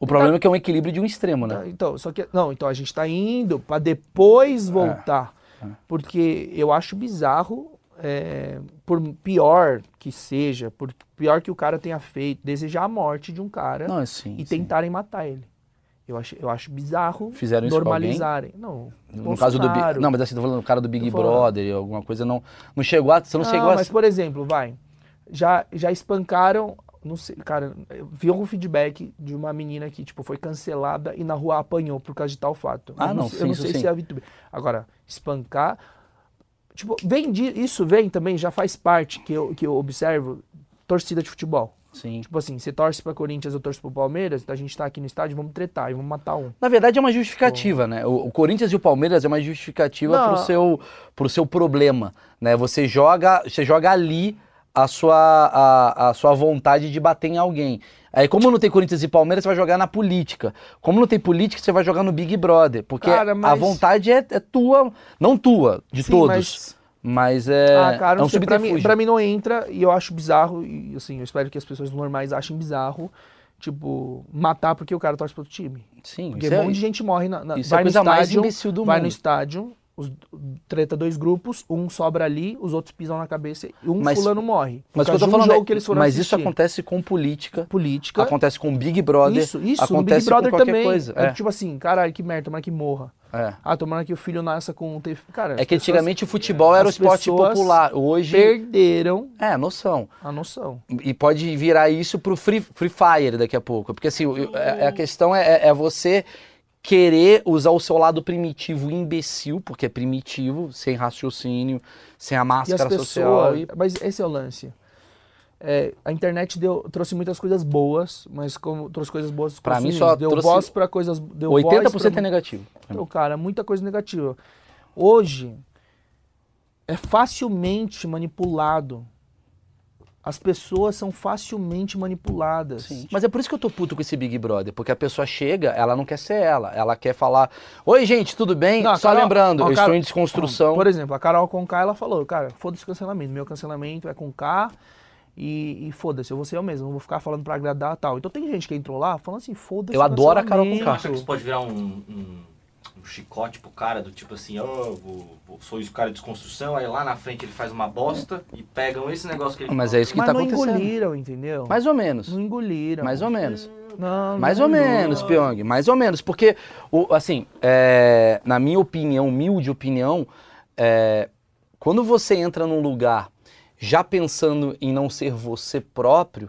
O problema é que é um equilíbrio de um extremo,
Tá,
né?
Então, só que não, então a gente tá indo para depois voltar, porque eu acho bizarro, é, por pior que seja, por pior que o cara tenha feito, desejar a morte de um cara
Não, assim.
e tentarem matar ele. Eu acho, eu acho bizarro
Fizeram isso
normalizarem. Não,
No caso do Big. Não, mas assim, tô falando do cara do Big. Brother, alguma coisa não. Não chegou a. Você não,
Não,
chegou a.
mas por exemplo, vai. Já, já espancaram. Não sei, cara, vi algum feedback de uma menina que, tipo, foi cancelada e na rua apanhou por causa de tal fato.
Ah,
eu
não,
sei,
sim,
eu não
isso
sei
sim.
se é a VTube. Agora, espancar. Tipo, vem de, isso vem também, já faz parte que eu, que eu observo torcida de futebol.
Sim.
Tipo assim, você torce pra Corinthians, eu torço pro Palmeiras, então a gente tá aqui no estádio, vamos tretar e vamos matar um.
Na verdade é uma justificativa, né? O, o Corinthians e o Palmeiras é uma justificativa
Não.
pro seu, pro seu problema, né? Você joga, você joga ali a sua, a, a sua vontade de bater em alguém. Aí, como não tem Corinthians e Palmeiras, você vai jogar na política. Como não tem política, você vai jogar no Big Brother. Porque
Cara,
a
mas-
vontade é, é tua, não tua, de
Sim,
todos.
mas-
Mas, é,
ah, cara,
é
não
um
sei, pra, mim,
subterfúgio.
pra mim não entra e eu acho bizarro, e assim, eu espero que as pessoas normais achem bizarro, tipo, matar porque o cara torce pro outro time.
Sim,
Porque um
é-
monte de gente morre na, na-
isso é a
vai no
coisa mais
estádio,
imbecil do
vai
mundo.
no estádio os, treta dois grupos, um sobra ali, os outros pisam na cabeça e um
Mas-
fulano morre.
Mas eu tô
um
falando é,
jogo que eles foram
mas isso acontece com política,
política.
acontece com Big Brother,
isso, isso,
acontece
Big Brother
com qualquer
também.
coisa.
É.
É,
tipo assim, caralho, que merda, tomara que morra.
é.
Ah, tomara que o filho nasça com um tef... Cara,
É que
pessoas
antigamente o futebol era o esporte popular. Hoje,
perderam
é, noção.
a noção.
E pode virar isso pro Free, free Fire daqui a pouco. Porque assim, o- é- a questão é, é você querer usar o seu lado primitivo imbecil, porque é primitivo, sem raciocínio, sem a máscara
pessoas.
social. E...
Mas esse é o lance. É, a internet deu, trouxe muitas coisas boas, mas como trouxe coisas boas
Pra mim só
deu
trouxe
voz pra coisas. Deu
80%
voz pra,
é negativo.
Então, cara, muita coisa negativa. Hoje é facilmente manipulado. As pessoas são facilmente manipuladas.
Sim. Mas é por isso que eu tô puto com esse Big Brother, porque a pessoa chega, ela não quer ser ela, ela quer falar: Oi, gente, tudo bem?
Não,
Só
Carol-
lembrando,
ó,
eu
Carol-
estou em desconstrução.
Por exemplo, a Carol Conká, ela falou, cara, foda-se o cancelamento. Meu cancelamento é com K e, e foda-se, eu vou ser eu mesmo, não vou ficar falando pra agradar tal. Então tem gente que entrou lá falando assim, foda-se
Eu adoro a Carol
cancelamento.
Você não acha que isso pode virar um, um, um chicote pro cara do tipo assim, ó, vou- vou- sou esse cara de desconstrução, aí lá na frente ele faz uma bosta e pegam esse negócio que ele
Mas
falou.
é isso que
Mas
tá
não
acontecendo.
engoliram, entendeu?
Mais ou menos.
Não engoliram.
Mais ou menos.
Não, não
Mais ou
engoliram.
menos, Pyong, mais ou menos. Porque, o, assim, é, na minha opinião, humilde opinião, é, quando você entra num lugar já pensando em não ser você próprio,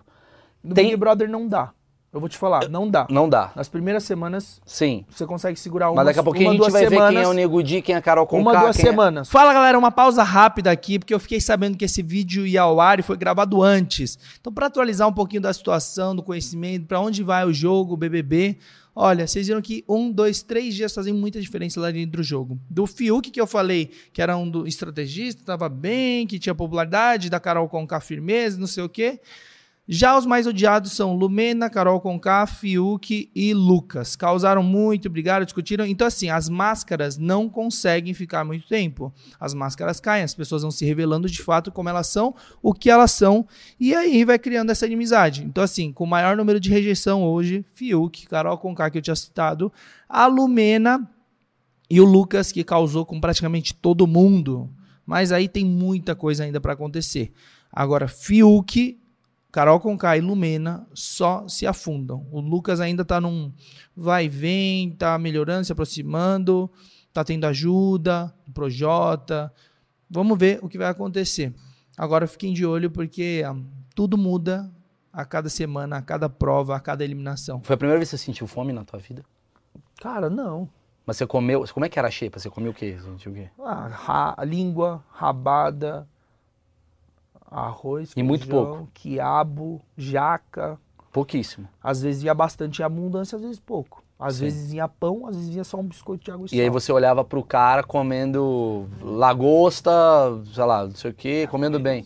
No
Tem-
Big Brother não dá. Eu vou te falar, não dá.
não dá.
Nas primeiras semanas,
Sim.
você consegue segurar uma,
Mas daqui a pouquinho
uma,
a gente vai ver quem
semanas,
é o Nego Di, quem é a Carol Conká,
Uma, duas
é-
semanas.
Fala galera, uma pausa rápida aqui, porque eu fiquei sabendo que esse vídeo ia ao ar e foi gravado antes. Então, para atualizar um pouquinho da situação, do conhecimento, para onde vai o jogo, o BBB, olha, vocês viram que um, dois, três dias fazem muita diferença lá dentro do jogo. Do Fiuk, que eu falei que era um do estrategista, estava bem, que tinha popularidade, da Carol Conká firmeza, não sei o quê. Já os mais odiados são Lumena, Carol Conká, Fiuk e Lucas. Causaram muito, brigaram, discutiram. Então, assim, as máscaras não conseguem ficar muito tempo. As máscaras caem, as pessoas vão se revelando de fato como elas são, o que elas são, e aí vai criando essa inimizade. Então, assim, com o maior número de rejeição hoje, Fiuk, Carol Conká, que eu tinha citado, a Lumena e o Lucas, que causou com praticamente todo mundo. Mas aí tem muita coisa ainda para acontecer. Agora, Fiuk, Carol Conká e Lumena só se afundam. O Lucas ainda tá num vai e vem, tá melhorando, se aproximando, tá tendo ajuda, do Projota. Vamos ver o que vai acontecer. Agora fiquem de olho porque ah, tudo muda a cada semana, a cada prova, a cada eliminação.
Foi a primeira vez que você sentiu fome na tua vida?
Cara, não.
Mas você comeu. Como é que era a xepa? Você comeu o quê? Você sentiu o quê?
Ah, ra- língua, rabada, arroz,
E muito
feijão, quiabo, jaca.
Pouquíssimo.
Às vezes ia bastante em abundância, às vezes pouco. Às
Sim.
vezes vinha pão, às vezes vinha só um biscoito de água e,
E aí você olhava pro cara comendo lagosta, sei lá, não sei o quê, comendo bem.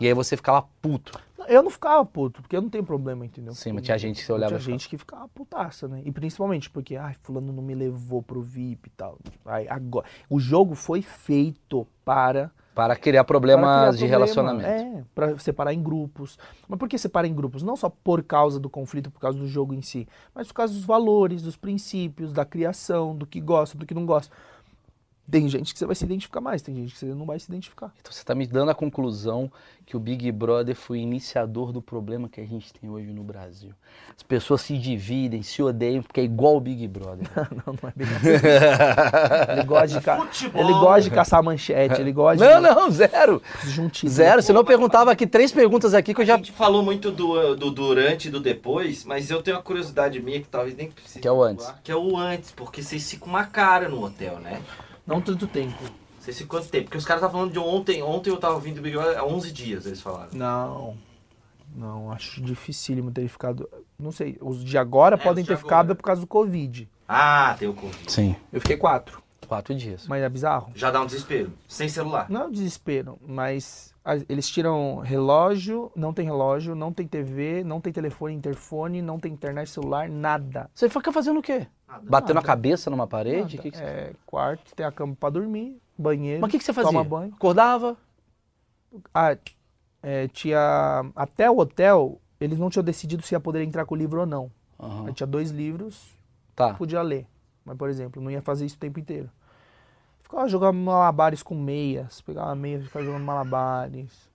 E aí você ficava puto.
Eu não ficava puto, porque eu não tenho problema, entendeu?
Sim, mas tinha gente que você olhava
Tinha
ficava-
gente que ficava putaça, né? E principalmente porque, ai, fulano não me levou pro VIP e tal. Ai, agora, o jogo foi feito para
Para criar problemas
Para criar
de
problema,
relacionamento.
É, para separar em grupos. Mas por que separar em grupos? Não só por causa do conflito, por causa do jogo em si, mas por causa dos valores, dos princípios, da criação, do que gosta, do que não gosta. Tem gente que você vai se identificar mais, tem gente que você não vai se identificar.
Então você está me dando a conclusão que o Big Brother foi o iniciador do problema que a gente tem hoje no Brasil. As pessoas se dividem, se odeiam, porque é igual o Big Brother.
não, não é bem assim. ele, gosta de ca-
Futebol.
ele gosta de caçar manchete, ele gosta
Não,
de
não, zero.
juntinho.
Zero. Se não perguntava aqui três perguntas aqui que eu
A
já.
gente falou muito do, do durante e do depois, mas eu tenho uma curiosidade minha que talvez nem precise.
Que é o antes.
falar, Que é o antes, porque vocês ficam uma cara no hotel, né?
Não tanto tempo.
Vocês ficam quanto tempo? Porque os caras estavam falando de ontem. Ontem eu tava ouvindo o Big Brother há 11 dias, eles falaram.
Não. Não, acho dificílimo ter ficado. Não sei, os de agora
É,
podem
de
ter ficado
agora.
por causa do Covid.
Ah, tem o Covid.
Sim.
Eu fiquei quatro.
Quatro dias.
Mas é bizarro?
Já dá um desespero. Sem celular.
Não é um desespero, mas eles tiram relógio, não tem relógio, não tem TV, não tem telefone, interfone, não tem internet, celular, nada.
Você fica fazendo o quê?
Nada.
Batendo a
Nada.
cabeça numa parede? Que que você-
É, quarto, tem a cama pra dormir, banheiro.
Mas o que, que você fazia?
Toma banho.
Acordava?
Ah, é, tinha. Até o hotel, eles não tinham decidido se ia poder entrar com o livro ou não.
Aham.
Aí tinha dois livros,
Tá.
podia ler. Mas, por exemplo, não ia fazer isso o tempo inteiro. Ficava jogando malabares com meias. Pegava meias, ficava jogando malabares.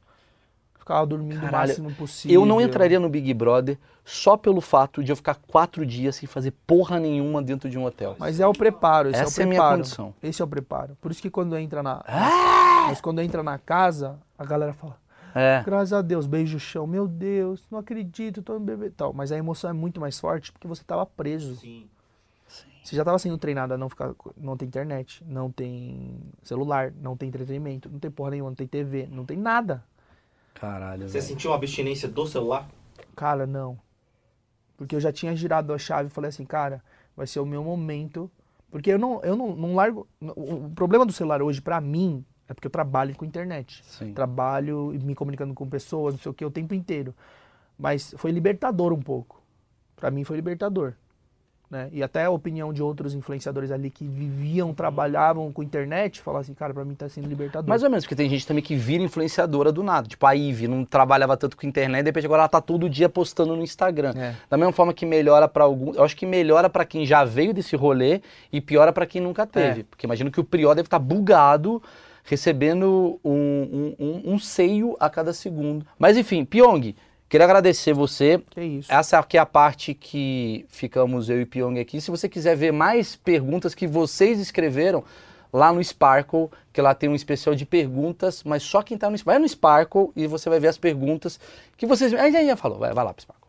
Ficava dormindo
Caralho,
o máximo possível.
Eu não entraria no Big Brother só pelo fato de eu ficar quatro dias sem fazer porra nenhuma dentro de um hotel.
Mas é o preparo, esse
Essa é
é
a
o
minha
preparo.
condição.
Esse é o preparo. Por isso que quando entra na.
Ah!
Mas quando entra na casa, a galera fala,
É.
graças a Deus, beijo o chão, meu Deus, não acredito, tô no bebê tal. Mas a emoção é muito mais forte porque você tava preso.
Sim.
Você já tava sendo treinado a não ficar. Não tem internet, não tem celular, não tem entretenimento, não tem porra nenhuma, não tem TV, não tem nada.
Caralho,
Você
velho.
sentiu uma abstinência do celular?
Cara, não. Porque eu já tinha girado a chave e falei assim, cara, vai ser o meu momento. Porque eu não, eu não, não largo. O o problema do celular hoje, pra mim, é porque eu trabalho com internet.
Sim.
Trabalho e me comunicando com pessoas, não sei o que, o tempo inteiro. Mas foi libertador um pouco. Pra mim foi libertador. Né? E até a opinião de outros influenciadores ali que viviam, trabalhavam com internet, falavam assim, cara, pra mim tá sendo libertador.
Mais ou menos, porque tem gente também que vira influenciadora do nada. Tipo, a Ivy não trabalhava tanto com internet, de repente agora ela tá todo dia postando no Instagram.
É.
Da mesma forma que melhora pra alguns. Eu acho que melhora pra quem já veio desse rolê e piora pra quem nunca teve.
É.
Porque imagino que o Prió deve estar bugado, recebendo um, um, um- um seio a cada segundo. Mas enfim, Pyong, queria agradecer você.
Que isso.
Essa aqui é a parte que ficamos eu e Pyong aqui. Se você quiser ver mais perguntas que vocês escreveram lá no Sparkle, que lá tem um especial de perguntas, mas só quem tá no Sparkle. Vai no Sparkle e você vai ver as perguntas que vocês. Aí já falou, vai, vai lá pro Sparkle.